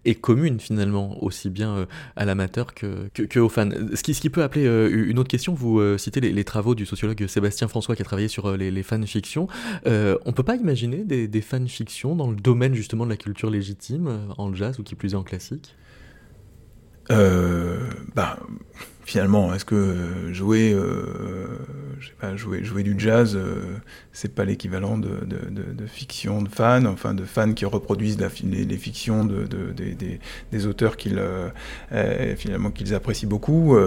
est commune finalement aussi bien à l'amateur que, que, aux fans. Ce qui, ce qui peut appeler une autre question, vous citez les, travaux du sociologue Sébastien François qui a travaillé sur les, les fanfictions. on peut pas imaginer des, des fiction dans le domaine justement de la culture légitime, euh, en jazz ou qui plus est en classique? Euh, bah, finalement, est-ce que jouer, euh, pas, jouer, jouer du jazz, c'est pas l'équivalent de, fiction de fans, enfin de fans qui reproduisent les, fictions de, des, auteurs qu'ils finalement qu'ils apprécient beaucoup.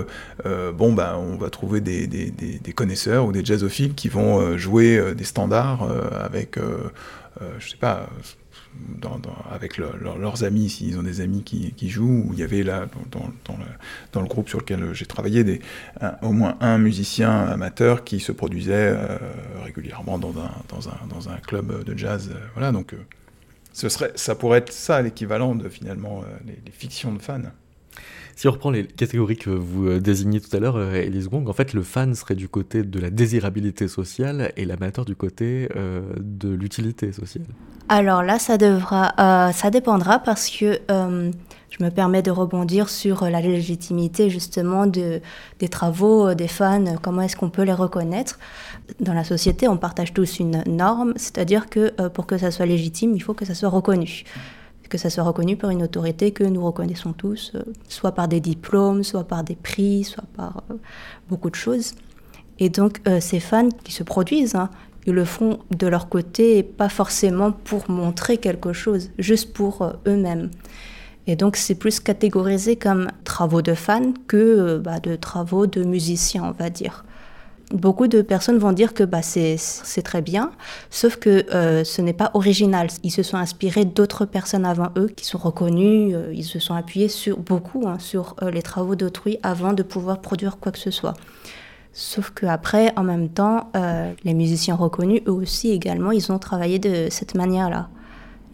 bon, bah, on va trouver des, connaisseurs ou des jazzophiles qui vont jouer des standards avec euh, je sais pas, avec leurs amis, s'ils ont des amis qui, jouent, où il y avait là, dans, le, groupe sur lequel j'ai travaillé, au moins un musicien amateur qui se produisait euh, régulièrement dans un, club de jazz. Euh, voilà, donc ce serait, ça pourrait être ça l'équivalent de finalement les fictions de fans. Si on reprend les catégories que vous euh, désignez tout à l'heure, euh, Elise Gong, en fait, le fan serait du côté de la désirabilité sociale et l'amateur du côté euh, de l'utilité sociale. Alors là, ça, devra, ça dépendra parce que je me permets de rebondir sur la légitimité justement de, des travaux des fans, comment est-ce qu'on peut les reconnaître? Dans la société, on partage tous une norme, c'est-à-dire que pour que ça soit légitime, il faut que ça soit reconnu que ça soit reconnu par une autorité que nous reconnaissons tous, euh, soit par des diplômes, soit par des prix, soit par euh, beaucoup de choses. Et donc euh, ces fans qui se produisent, hein, ils le font de leur côté, pas forcément pour montrer quelque chose, juste pour eux-mêmes. Et donc c'est plus catégorisé comme travaux de fans que bah, de travaux de musiciens, on va dire. Beaucoup de personnes vont dire que bah, c'est très bien, sauf que euh, ce n'est pas original. Ils se sont inspirés d'autres personnes avant eux qui sont reconnues, euh, ils se sont appuyés sur beaucoup hein, sur euh, les travaux d'autrui avant de pouvoir produire quoi que ce soit. Sauf qu'après, en même temps, les musiciens reconnus, eux aussi également, ils ont travaillé de cette manière-là.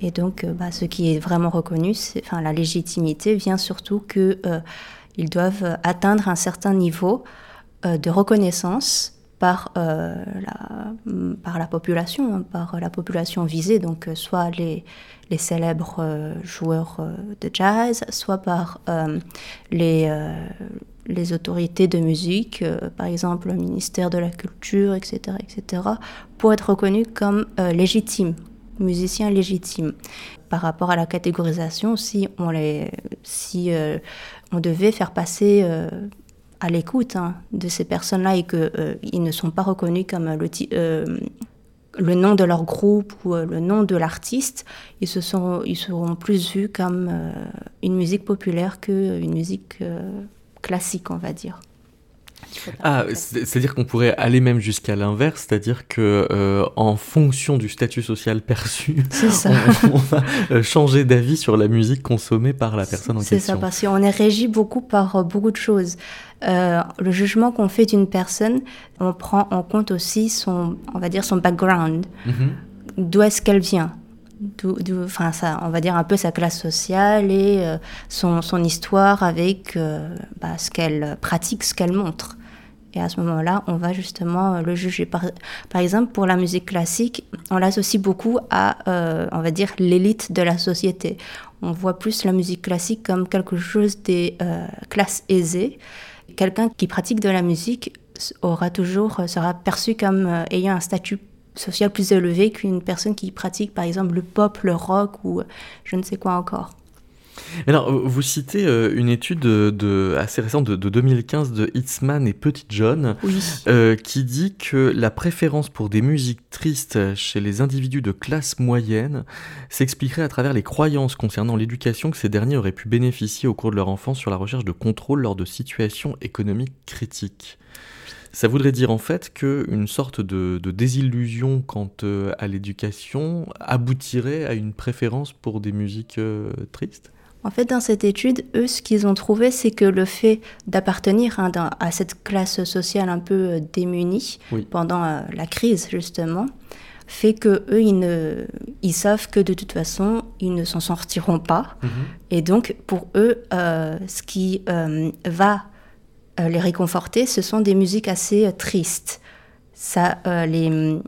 Et donc, bah, ce qui est vraiment reconnu, enfin, la légitimité vient surtout qu'ils doivent atteindre un certain niveau de reconnaissance par, euh, la, par la population, par la population visée, donc euh, soit les, les célèbres joueurs de jazz, soit par les, les autorités de musique, par exemple le ministère de la Culture, etc., etc., pour être reconnus comme légitimes, musiciens légitimes. Par rapport à la catégorisation, si on, les, si, on devait faire passer à l'écoute hein, de ces personnes-là et qu'ils euh, ne sont pas reconnus comme le, euh, le nom de leur groupe ou euh, le nom de l'artiste, ils, se sont, ils seront plus vus comme une musique populaire qu'une musique classique, on va dire. Ah, c'est-à-dire qu'on pourrait aller même jusqu'à l'inverse, c'est-à-dire que euh, en fonction du statut social perçu, On, va euh, changer d'avis sur la musique consommée par la personne en question. C'est ça, parce qu'on est régi beaucoup par beaucoup de choses. Le jugement qu'on fait d'une personne, on prend en compte aussi son, on va dire son background, mhm. d'où est-ce qu'elle vient? enfin, ça, on va dire un peu sa classe sociale et son, son, histoire avec bah, ce qu'elle pratique, ce qu'elle montre. Et à ce moment-là, on va justement euh, le juger. Par, par, exemple, pour la musique classique, on l'associe beaucoup à, euh, on va dire, l'élite de la société. On voit plus la musique classique comme quelque chose des euh, classes aisées. Quelqu'un qui pratique de la musique aura toujours, sera perçu comme ayant un statut social plus élevé qu'une personne qui pratique, par exemple, le pop, le rock ou je ne sais quoi encore. Alors, vous citez euh, une étude de, assez récente de, 2015 de Hitzman et Petit John euh, qui dit que la préférence pour des musiques tristes chez les individus de classe moyenne s'expliquerait à travers les croyances concernant l'éducation que ces derniers auraient pu bénéficier au cours de leur enfance sur la recherche de contrôle lors de situations économiques critiques. Ça voudrait dire en fait qu'une sorte de, désillusion quant euh, à l'éducation aboutirait à une préférence pour des musiques euh, tristes? En fait, dans cette étude, eux, ce qu'ils ont trouvé, c'est que le fait d'appartenir hein, à cette classe sociale un peu euh, démunie pendant la crise, justement, fait que eux, ils, ne, ils savent que de toute façon, ils ne s'en sortiront pas. Mhm. Et donc, pour eux, ce qui va euh, les réconforter, ce sont des musiques assez euh, tristes. Ça, euh, les,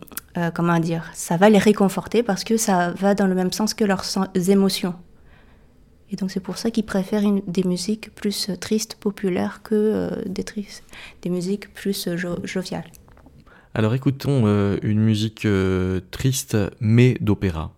comment dire, ça va les réconforter parce que ça va dans le même sens que leurs émotions. Et donc c'est pour ça qu'ils préfèrent des musiques plus tristes, populaires, que des, tristes, des musiques plus joviales. Alors écoutons une musique triste mais d'opéra.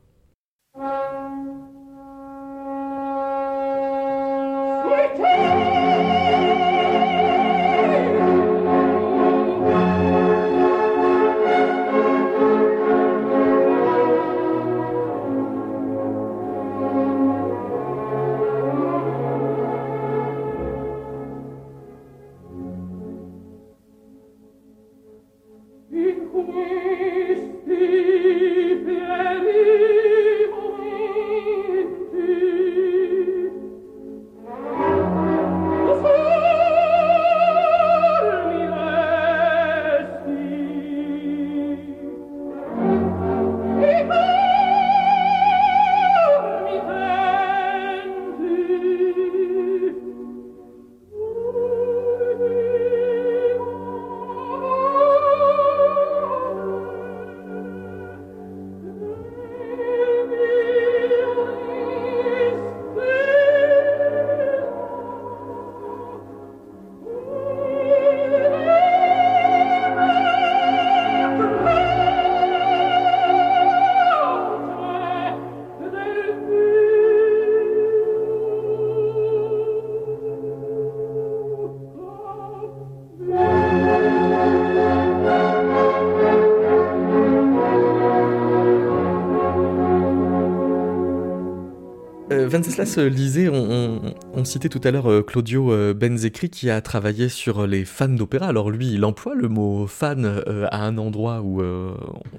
On, on, citait tout à l'heure euh, Claudio euh, Benzecri qui a travaillé sur les fans d'opéra. Alors lui, il emploie le mot fan euh, à un endroit où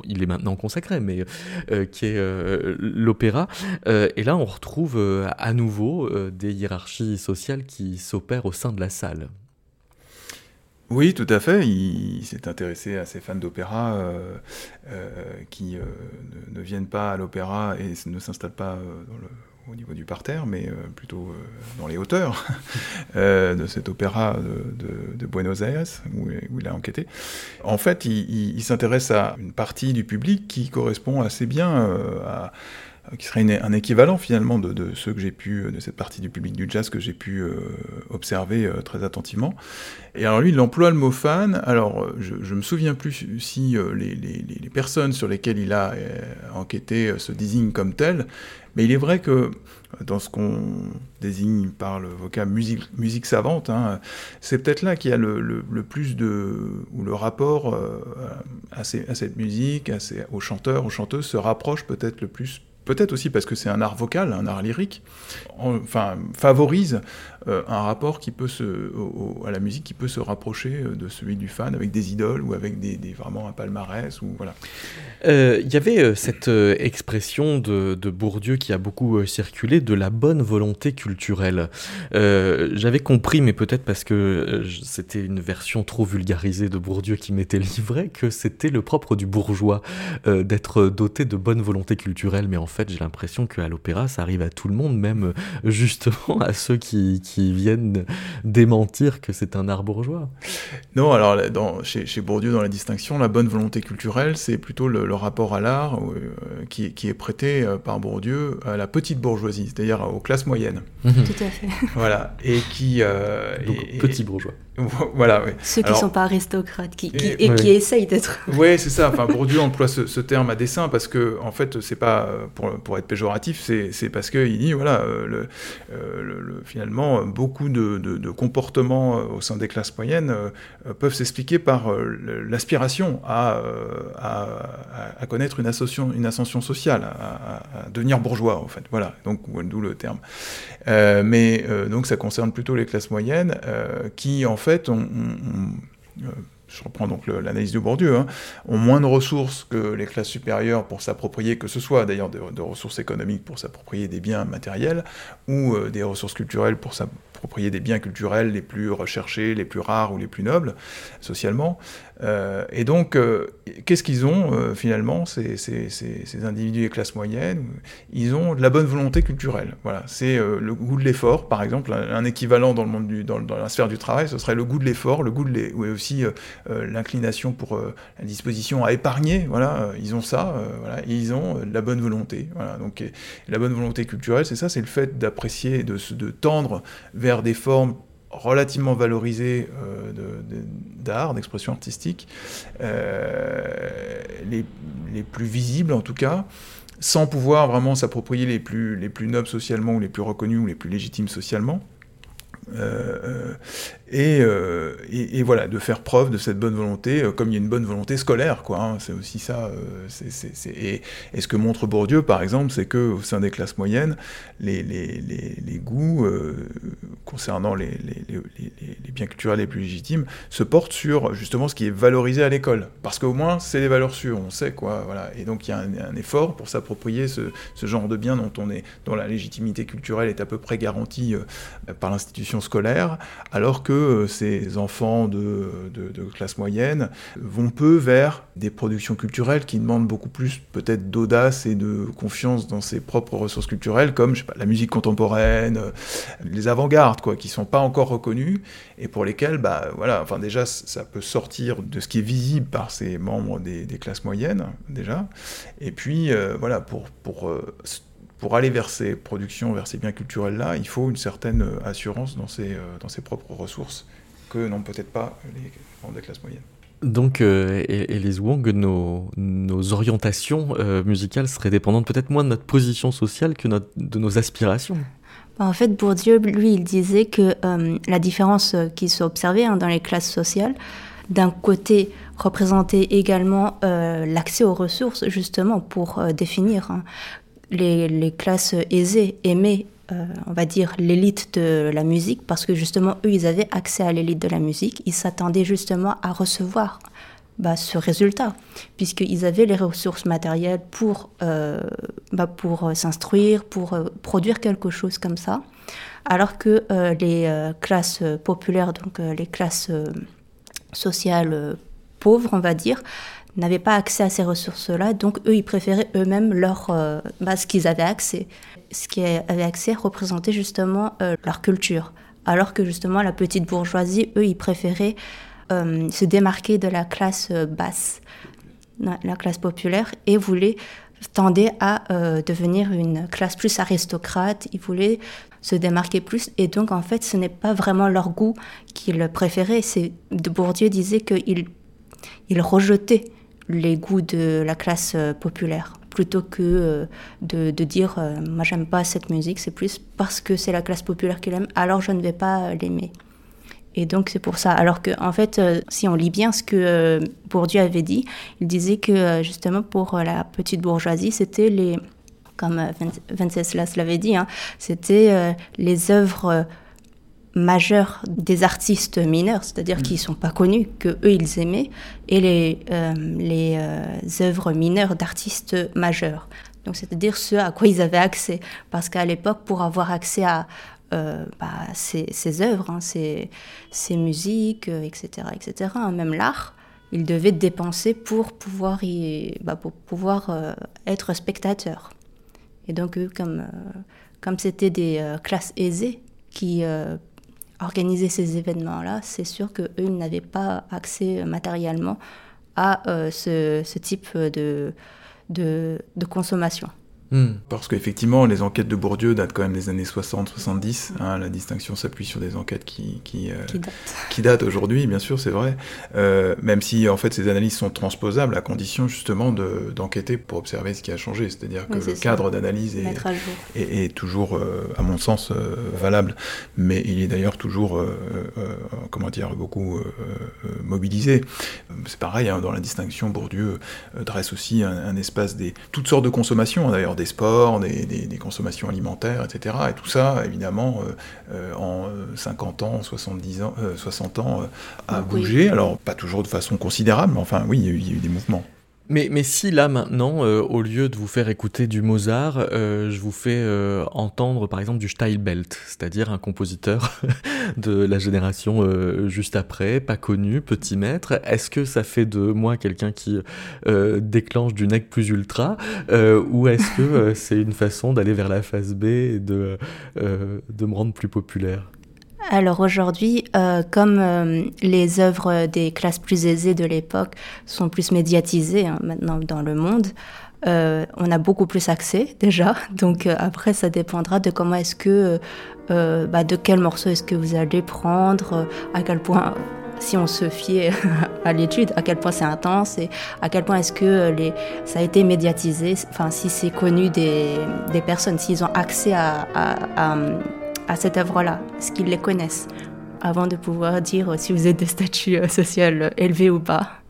il est maintenant consacré, mais qui est l'opéra. et là, on retrouve à nouveau des hiérarchies sociales qui s'opèrent au sein de la salle. Oui, tout à fait. Il, s'est intéressé à ces fans d'opéra qui ne, ne, viennent pas à l'opéra et ne s'installent pas dans le du parterre, mais euh, plutôt euh, dans les hauteurs euh, de cet opéra de, Buenos Aires, où, il a enquêté. En fait, il, s'intéresse à une partie du public qui correspond assez bien à qui serait un équivalent finalement de, ceux que j'ai pu, de cette partie du public du jazz que j'ai pu observer très attentivement. Et alors lui, il emploie le mot fan. Alors je, ne me souviens plus si les, personnes sur lesquelles il a enquêté se désignent comme telles, mais il est vrai que dans ce qu'on désigne par le vocable musique, savante, hein, c'est peut-être là qu'il y a le, plus de. où le rapport euh, à, cette musique, à aux chanteurs, aux chanteuses se rapproche peut-être le plus peut-être aussi parce que c'est un art vocal, un art lyrique, enfin favorise euh, un rapport qui peut se, à la musique qui peut se rapprocher euh, de celui du fan avec des idoles ou avec des, vraiment un palmarès ou voilà. Euh, il y avait cette expression de, Bourdieu qui a beaucoup circulé de la bonne volonté culturelle. J'avais compris, mais peut-être parce que c'était une version trop vulgarisée de Bourdieu qui m'était livrée, que c'était le propre du bourgeois d'être doté de bonne volonté culturelle, mais en fait j'ai l'impression qu'à l'opéra ça arrive à tout le monde, même justement à ceux qui viennent démentir que c'est un art bourgeois. Non, alors dans, chez, chez, Bourdieu, dans la distinction, la bonne volonté culturelle, c'est plutôt le, rapport à l'art euh, qui, qui, est prêté euh, par Bourdieu à la petite bourgeoisie, c'est-à-dire aux classes moyennes. Mhm. Tout à fait. Voilà, et qui... Euh, Donc, petit bourgeois. voilà, oui. Ceux qui ne sont pas aristocrates, qui, et, qui essayent d'être. Oui, c'est ça. Enfin, Bourdieu emploie ce, ce, terme à dessein parce que, en fait, c'est pas pour, pour, être péjoratif, c'est parce qu'il dit, voilà, le, le, finalement, beaucoup de, comportements euh, au sein des classes moyennes euh, peuvent s'expliquer par euh, l'aspiration à, connaître une ascension sociale, à, devenir bourgeois, en fait. Voilà, donc d'où le terme. mais donc ça concerne plutôt les classes moyennes qui, en fait, ont je reprends donc l'analyse de Bourdieu, hein, ont moins de ressources que les classes supérieures pour s'approprier, que ce soit d'ailleurs de, ressources économiques pour s'approprier des biens matériels, ou euh, des ressources culturelles pour s'approprier des biens culturels les plus recherchés, les plus rares ou les plus nobles socialement. Euh, et donc, euh, qu'est-ce qu'ils ont euh, finalement, ces, individus des classes moyennes Ils ont de la bonne volonté culturelle. Voilà, c'est le goût de l'effort, par exemple, un, équivalent dans le monde du, dans, la sphère du travail, ce serait le goût de l'effort, le goût de ou aussi l'inclination pour la disposition à épargner. Voilà, ils ont ça. voilà, ils ont de la bonne volonté. Voilà, donc la bonne volonté culturelle, c'est ça, c'est le fait d'apprécier, de tendre vers des formes relativement valorisés euh, d'art, d'expression artistique, euh, les, les, plus visibles en tout cas, sans pouvoir vraiment s'approprier les plus, les plus nobles socialement ou les plus reconnus ou les plus légitimes socialement. Euh, euh, et, voilà, de faire preuve de cette bonne volonté, euh, comme il y a une bonne volonté scolaire, quoi. Hein, c'est aussi ça. et, ce que montre Bourdieu, par exemple, c'est que au sein des classes moyennes, les, les, les, goûts concernant les, biens culturels les plus légitimes se portent sur justement ce qui est valorisé à l'école, parce qu'au moins c'est des valeurs sûres, on sait quoi. Voilà. Et donc il y a un, effort pour s'approprier ce, ce, genre de biens dont on est, dont la légitimité culturelle est à peu près garantie par l'institution scolaire, alors que euh, ces enfants de, classe moyenne vont peu vers des productions culturelles qui demandent beaucoup plus peut-être d'audace et de confiance dans ses propres ressources culturelles, comme la musique contemporaine, euh, les avant-gardes, quoi, qui sont pas encore reconnues et pour lesquelles, bah, voilà, enfin déjà, ça peut sortir de ce qui est visible par ces membres des, classes moyennes, déjà, et puis, euh, voilà, pour, pour pour aller vers ces productions, vers ces biens culturels-là, il faut une certaine euh, assurance dans ses, euh, dans ses propres ressources que n'ont peut-être pas les membres des classes moyennes. Donc, euh, Elise Wong, nos, nos orientations euh, musicales seraient dépendantes peut-être moins de notre position sociale que de nos aspirations bah, en fait, Bourdieu, lui, il disait que la différence qui s'observait hein, dans les classes sociales, d'un côté, représentait également l'accès aux ressources, justement, pour définir hein, les, classes aisées aimaient, euh, on va dire, l'élite de la musique, parce que justement, eux, ils avaient accès à l'élite de la musique, ils s'attendaient justement à recevoir bah, ce résultat, puisqu'ils avaient les ressources matérielles pour, euh, bah, pour euh, s'instruire, pour produire quelque chose comme ça, alors que les classes populaires, donc les classes sociales pauvres, on va dire, n'avaient pas accès à ces ressources-là, donc eux, ils préféraient eux-mêmes leur, euh, bah, ce qu'ils avaient accès. Ce qu'ils avaient accès représentait justement euh, leur culture, alors que justement la petite bourgeoisie, eux, ils préféraient euh, se démarquer de la classe basse, la classe populaire, et voulaient tendre à devenir une classe plus aristocrate, ils voulaient se démarquer plus, et donc en fait, ce n'est pas vraiment leur goût qu'ils préféraient. C'est Bourdieu disait qu'ils il rejetaient les goûts de la classe euh, populaire plutôt que euh, de, dire euh, moi j'aime pas cette musique, c'est plus parce que c'est la classe populaire qui l'aime, alors je ne vais pas l'aimer. Et donc c'est pour ça. Alors que en fait, si on lit bien ce que Bourdieu avait dit, il disait que justement pour la petite bourgeoisie, c'était les, comme Venceslas l'avait dit, hein, c'était les œuvres majeur des artistes mineurs, c'est-à-dire mm. qui ne sont pas connus, que eux ils aimaient, et les, euh, les euh, œuvres mineures d'artistes majeurs. Donc c'est-à-dire ceux à quoi ils avaient accès. Parce qu'à l'époque, pour avoir accès à euh, bah, ces, ces, œuvres, hein, ces, ces, musiques, etc., etc., hein, même l'art, ils devaient dépenser pour pouvoir, y, bah, pour pouvoir être spectateurs. Et donc eux, comme comme c'était des classes aisées qui organiser ces événements-là, c'est sûr qu'eux, n'avaient pas accès matériellement à euh, ce, type de consommation. Hmm. Parce qu'effectivement, les enquêtes de Bourdieu datent quand même des années 60-70. Hein, la distinction s'appuie sur des enquêtes qui, qui, euh, qui datent, aujourd'hui, bien sûr, c'est vrai. Euh, même si, en fait, ces analyses sont transposables à condition, justement, d'enquêter pour observer ce qui a changé. C'est-à-dire que le cadre d'analyse est, est, est, toujours, euh, à mon sens, euh, valable. Mais il est d'ailleurs toujours, euh, comment dire, beaucoup mobilisé. C'est pareil, hein, dans la distinction, Bourdieu dresse aussi un, un, espace des toutes sortes de consommations, d'ailleurs des sports, des, consommations alimentaires, etc. Et tout ça, évidemment, en 50 ans, 70 ans, 60 ans, a bougé. Alors, pas toujours de façon considérable, mais enfin, oui, il y a eu des mouvements. Mais, si là maintenant, euh, au lieu de vous faire écouter du Mozart, euh, je vous fais euh, entendre par exemple du Steilbelt, c'est-à-dire un compositeur de la génération juste après, pas connu, petit maître, est-ce que ça fait de moi quelqu'un qui déclenche du nec plus ultra, ou est-ce que c'est une façon d'aller vers la phase B et de, de me rendre plus populaire? Alors aujourd'hui, euh, comme euh, les œuvres des classes plus aisées de l'époque sont plus médiatisées hein, maintenant dans le monde, euh, on a beaucoup plus accès déjà. Donc après, ça dépendra de comment est-ce que, bah, de quel morceau est-ce que vous allez prendre, à quel point si on se fiait à l'étude, à quel point c'est intense et à quel point est-ce que les, ça a été médiatisé, enfin si c'est connu des, des personnes, s'ils ont accès à, à à cette œuvre-là, ce qu'ils les connaissent, avant de pouvoir dire si vous êtes de statut euh, social élevé ou pas.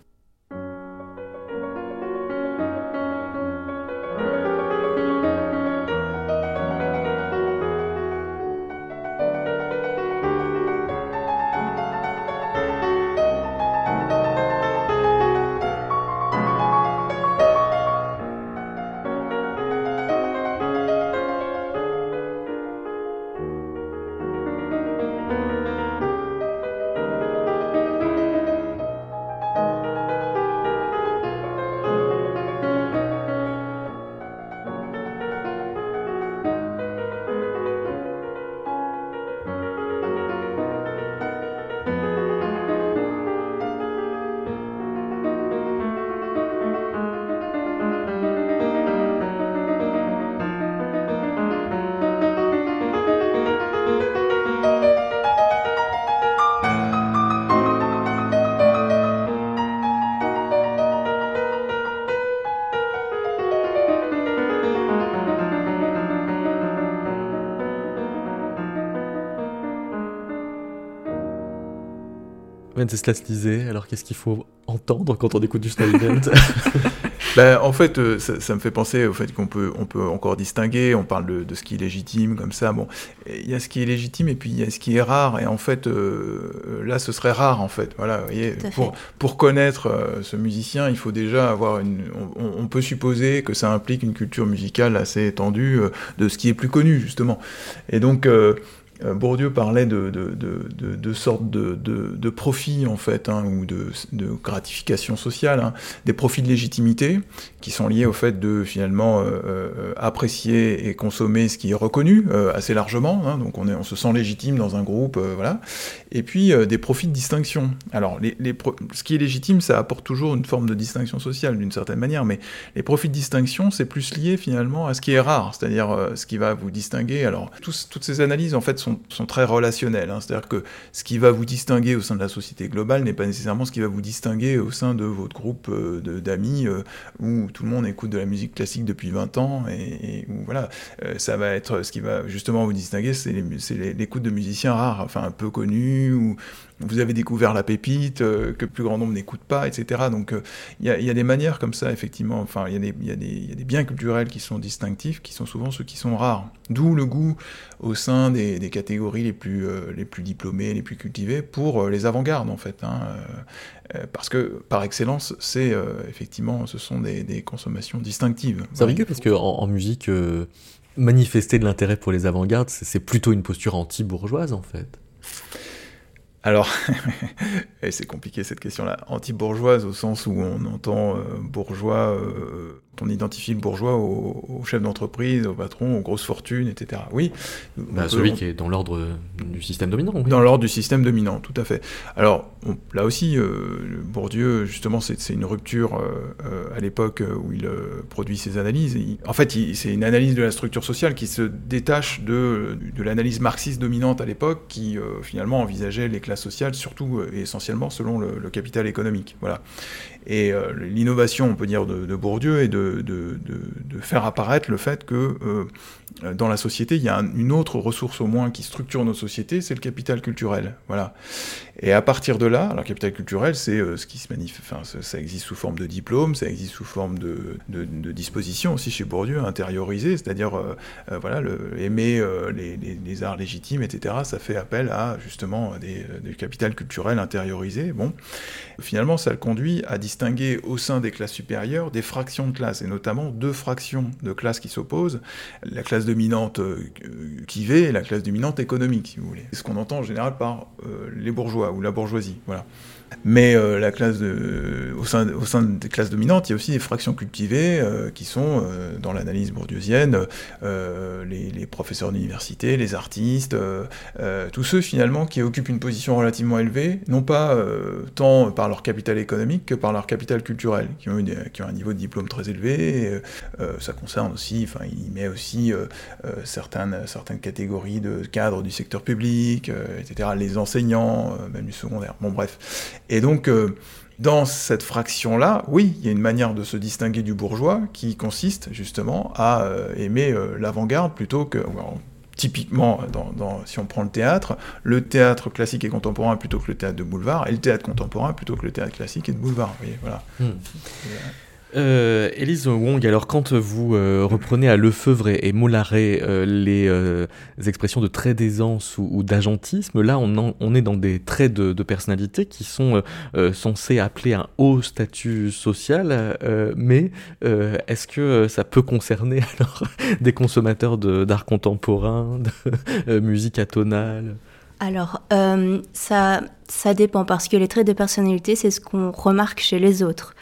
Venceslas disait, alors qu'est-ce qu'il faut entendre quand on écoute du ben, En fait, euh, ça, me fait penser au fait qu'on peut, on peut encore distinguer, on parle de, ce qui est légitime, comme ça, bon, il y a ce qui est légitime et puis il y a ce qui est rare, et en fait, euh, là, ce serait rare, en fait, voilà, vous voyez, pour, pour, connaître euh, ce musicien, il faut déjà avoir une... On, peut supposer que ça implique une culture musicale assez étendue de ce qui est plus connu, justement. Et donc... Euh, Bourdieu parlait de, de, de, de sortes de, profits, en fait, hein, ou de, gratification sociale, hein. des profits de légitimité qui sont liés au fait de finalement euh, euh, apprécier et consommer ce qui est reconnu assez largement, hein. donc on, est, on se sent légitime dans un groupe, voilà, et puis des profits de distinction. Alors, les, les ce qui est légitime, ça apporte toujours une forme de distinction sociale d'une certaine manière, mais les profits de distinction, c'est plus lié finalement à ce qui est rare, c'est-à-dire ce qui va vous distinguer. Alors, toutes ces analyses, en fait, sont sont, très relationnels. Hein. C'est-à-dire que ce qui va vous distinguer au sein de la société globale n'est pas nécessairement ce qui va vous distinguer au sein de votre groupe euh, d'amis euh, où tout le monde écoute de la musique classique depuis 20 ans et, où voilà, euh, ça va être ce qui va justement vous distinguer, c'est l'écoute de musiciens rares, enfin un peu connus ou vous avez découvert la pépite euh, que plus grand nombre n'écoute pas, etc. Donc euh, il y, a des manières comme ça, effectivement. Enfin, il y, a des biens culturels qui sont distinctifs, qui sont souvent ceux qui sont rares. D'où le goût au sein des, catégories les plus, euh, les plus diplômées, les plus cultivées, pour les avant-gardes, en fait. Hein, parce que, par excellence, c'est effectivement, ce sont des, consommations distinctives. C'est rigolo parce qu'en en, musique, manifester de l'intérêt pour les avant-gardes, c'est plutôt une posture anti-bourgeoise, en fait. Alors, c'est compliqué cette question-là. Anti-bourgeoise au sens où on entend euh, bourgeois euh, on identifie le bourgeois au, chef d'entreprise, au patron, aux grosses fortunes, etc. Oui. Bah, celui qui est dans l'ordre du système dominant. Dans l'ordre du système dominant, tout à fait. Alors, là aussi, euh, Bourdieu, justement, c'est une rupture euh, euh, à l'époque où il produit ses analyses. en fait, c'est une analyse de la structure sociale qui se détache de, de l'analyse marxiste dominante à l'époque, qui finalement envisageait les classes sociales, surtout et essentiellement selon le, capital économique. Voilà. Et l'innovation, on peut dire, de, Bourdieu est de, de, faire apparaître le fait que dans la société, il y a une autre ressource au moins qui structure nos sociétés, c'est le capital culturel. Voilà. Et à partir de là, alors capital culturel, c'est ce qui se manifeste, enfin, ça, existe sous forme de diplôme, ça existe sous forme de, de, disposition aussi chez Bourdieu, intériorisé, c'est-à-dire voilà, le, aimer les, arts légitimes, etc. Ça fait appel à justement des, des capital culturel intériorisé. Bon, finalement, ça le conduit à distinguer au sein des classes supérieures des fractions de classes, et notamment deux fractions de classes qui s'opposent, dominante euh, qui va et la classe dominante économique, si vous voulez. C'est ce qu'on entend en général par euh, les bourgeois ou la bourgeoisie. Voilà. Mais euh, la classe au, sein, au sein des classes dominantes, il y a aussi des fractions cultivées euh, qui sont, euh, dans l'analyse bourdieusienne, les, les, professeurs d'université, les artistes, tous ceux finalement qui occupent une position relativement élevée, non pas tant par leur capital économique que par leur capital culturel, qui ont, qui ont un niveau de diplôme très élevé. ça concerne aussi, enfin, il met aussi certaines, certaines catégories de cadres du secteur public, etc., les enseignants, même du secondaire. Bon, bref. Et donc, euh, dans cette fraction-là, oui, il y a une manière de se distinguer du bourgeois qui consiste justement à euh, aimer euh, l'avant-garde plutôt que... typiquement, si on prend le théâtre, le théâtre classique et contemporain plutôt que le théâtre de boulevard, et le théâtre contemporain plutôt que le théâtre classique et de boulevard. Vous voyez, voilà. Hmm. Euh, Elise Wong, alors quand vous euh, reprenez à Lefebvre et, et Mollaret euh, les euh, expressions de trait d'aisance ou, d'agentisme, là on, est dans des traits de, personnalité qui sont censés appeler un haut statut social, mais est-ce que ça peut concerner alors des consommateurs d'art contemporain, de musique atonale? Alors, ça dépend parce que les traits de personnalité, c'est ce qu'on remarque chez les autres.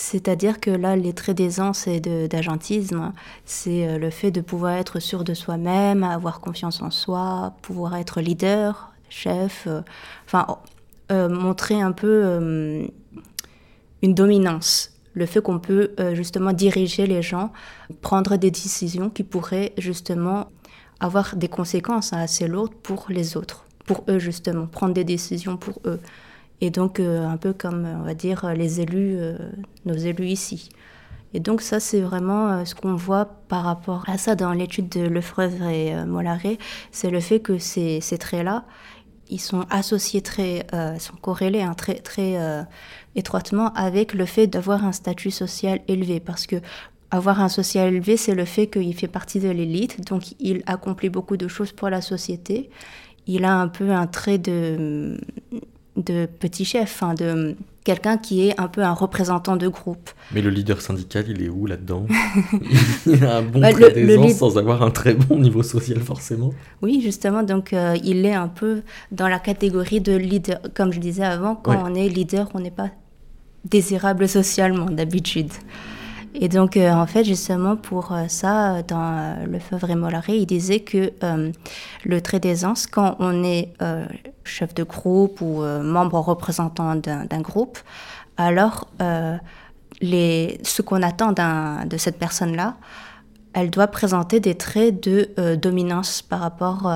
C'est-à-dire que là, les traits d'aisance et d'agentisme, c'est euh, le fait de pouvoir être sûr de soi-même, avoir confiance en soi, pouvoir être leader, chef, euh, enfin, euh, montrer un peu une dominance. Le fait qu'on peut justement diriger les gens, prendre des décisions qui pourraient justement avoir des conséquences assez lourdes pour les autres, pour eux justement, prendre des décisions pour eux. Et donc, euh, un peu comme, on va dire, les élus, euh, nos élus ici. Et donc, ça, c'est vraiment euh, ce qu'on voit par rapport à ça dans l'étude de Lefebvre et Mollaret, c'est le fait que ces, ces traits-là, ils sont associés très, sont corrélés hein, très, très étroitement avec le fait d'avoir un statut social élevé. Parce que avoir un social élevé, c'est le fait qu'il fait partie de l'élite, donc il accomplit beaucoup de choses pour la société. Il a un peu un trait de de petit chef, hein, de quelqu'un qui est un peu un représentant de groupe. Mais le leader syndical, il est où là-dedans Il a un bon bah, trait sans avoir un très bon niveau social forcément. Oui, justement, donc euh, il est un peu dans la catégorie de leader. Comme je disais avant, quand on est leader, on n'est pas désirable socialement d'habitude. Et donc, euh, en fait, justement, pour euh, ça, dans Le Feu et Mollaret, il disait que le trait d'aisance, quand on est chef de groupe ou euh, membre représentant d'un groupe, alors euh, ce qu'on attend de cette personne-là, elle doit présenter des traits de euh, dominance par rapport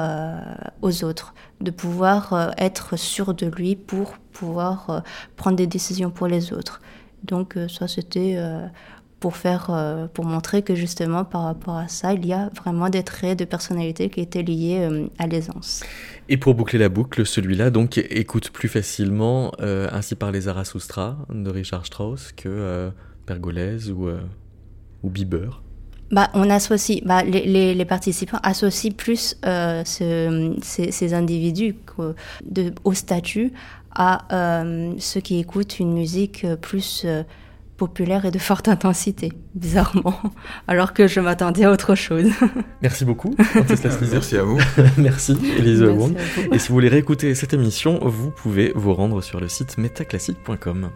aux autres, de pouvoir être sûr de lui pour pouvoir prendre des décisions pour les autres. Donc ça, c'était pour faire, pour montrer que justement par rapport à ça, il y a vraiment des traits de personnalité qui étaient liés à l'aisance. Et pour boucler la boucle, celui-là donc écoute plus facilement euh, Ainsi par les Zarathustra de Richard Strauss que euh, Pergolèse ou, euh, ou Bieber. Bah, on associe, bah, les, les, participants associent plus ce, ces, ces, individus de, au statut à ceux qui écoutent une musique plus populaire et de forte intensité, bizarrement, alors que je m'attendais à autre chose. Merci beaucoup. Merci à vous. Merci, Elise Wong. Et si vous voulez réécouter cette émission, vous pouvez vous rendre sur le site metaclassique.com.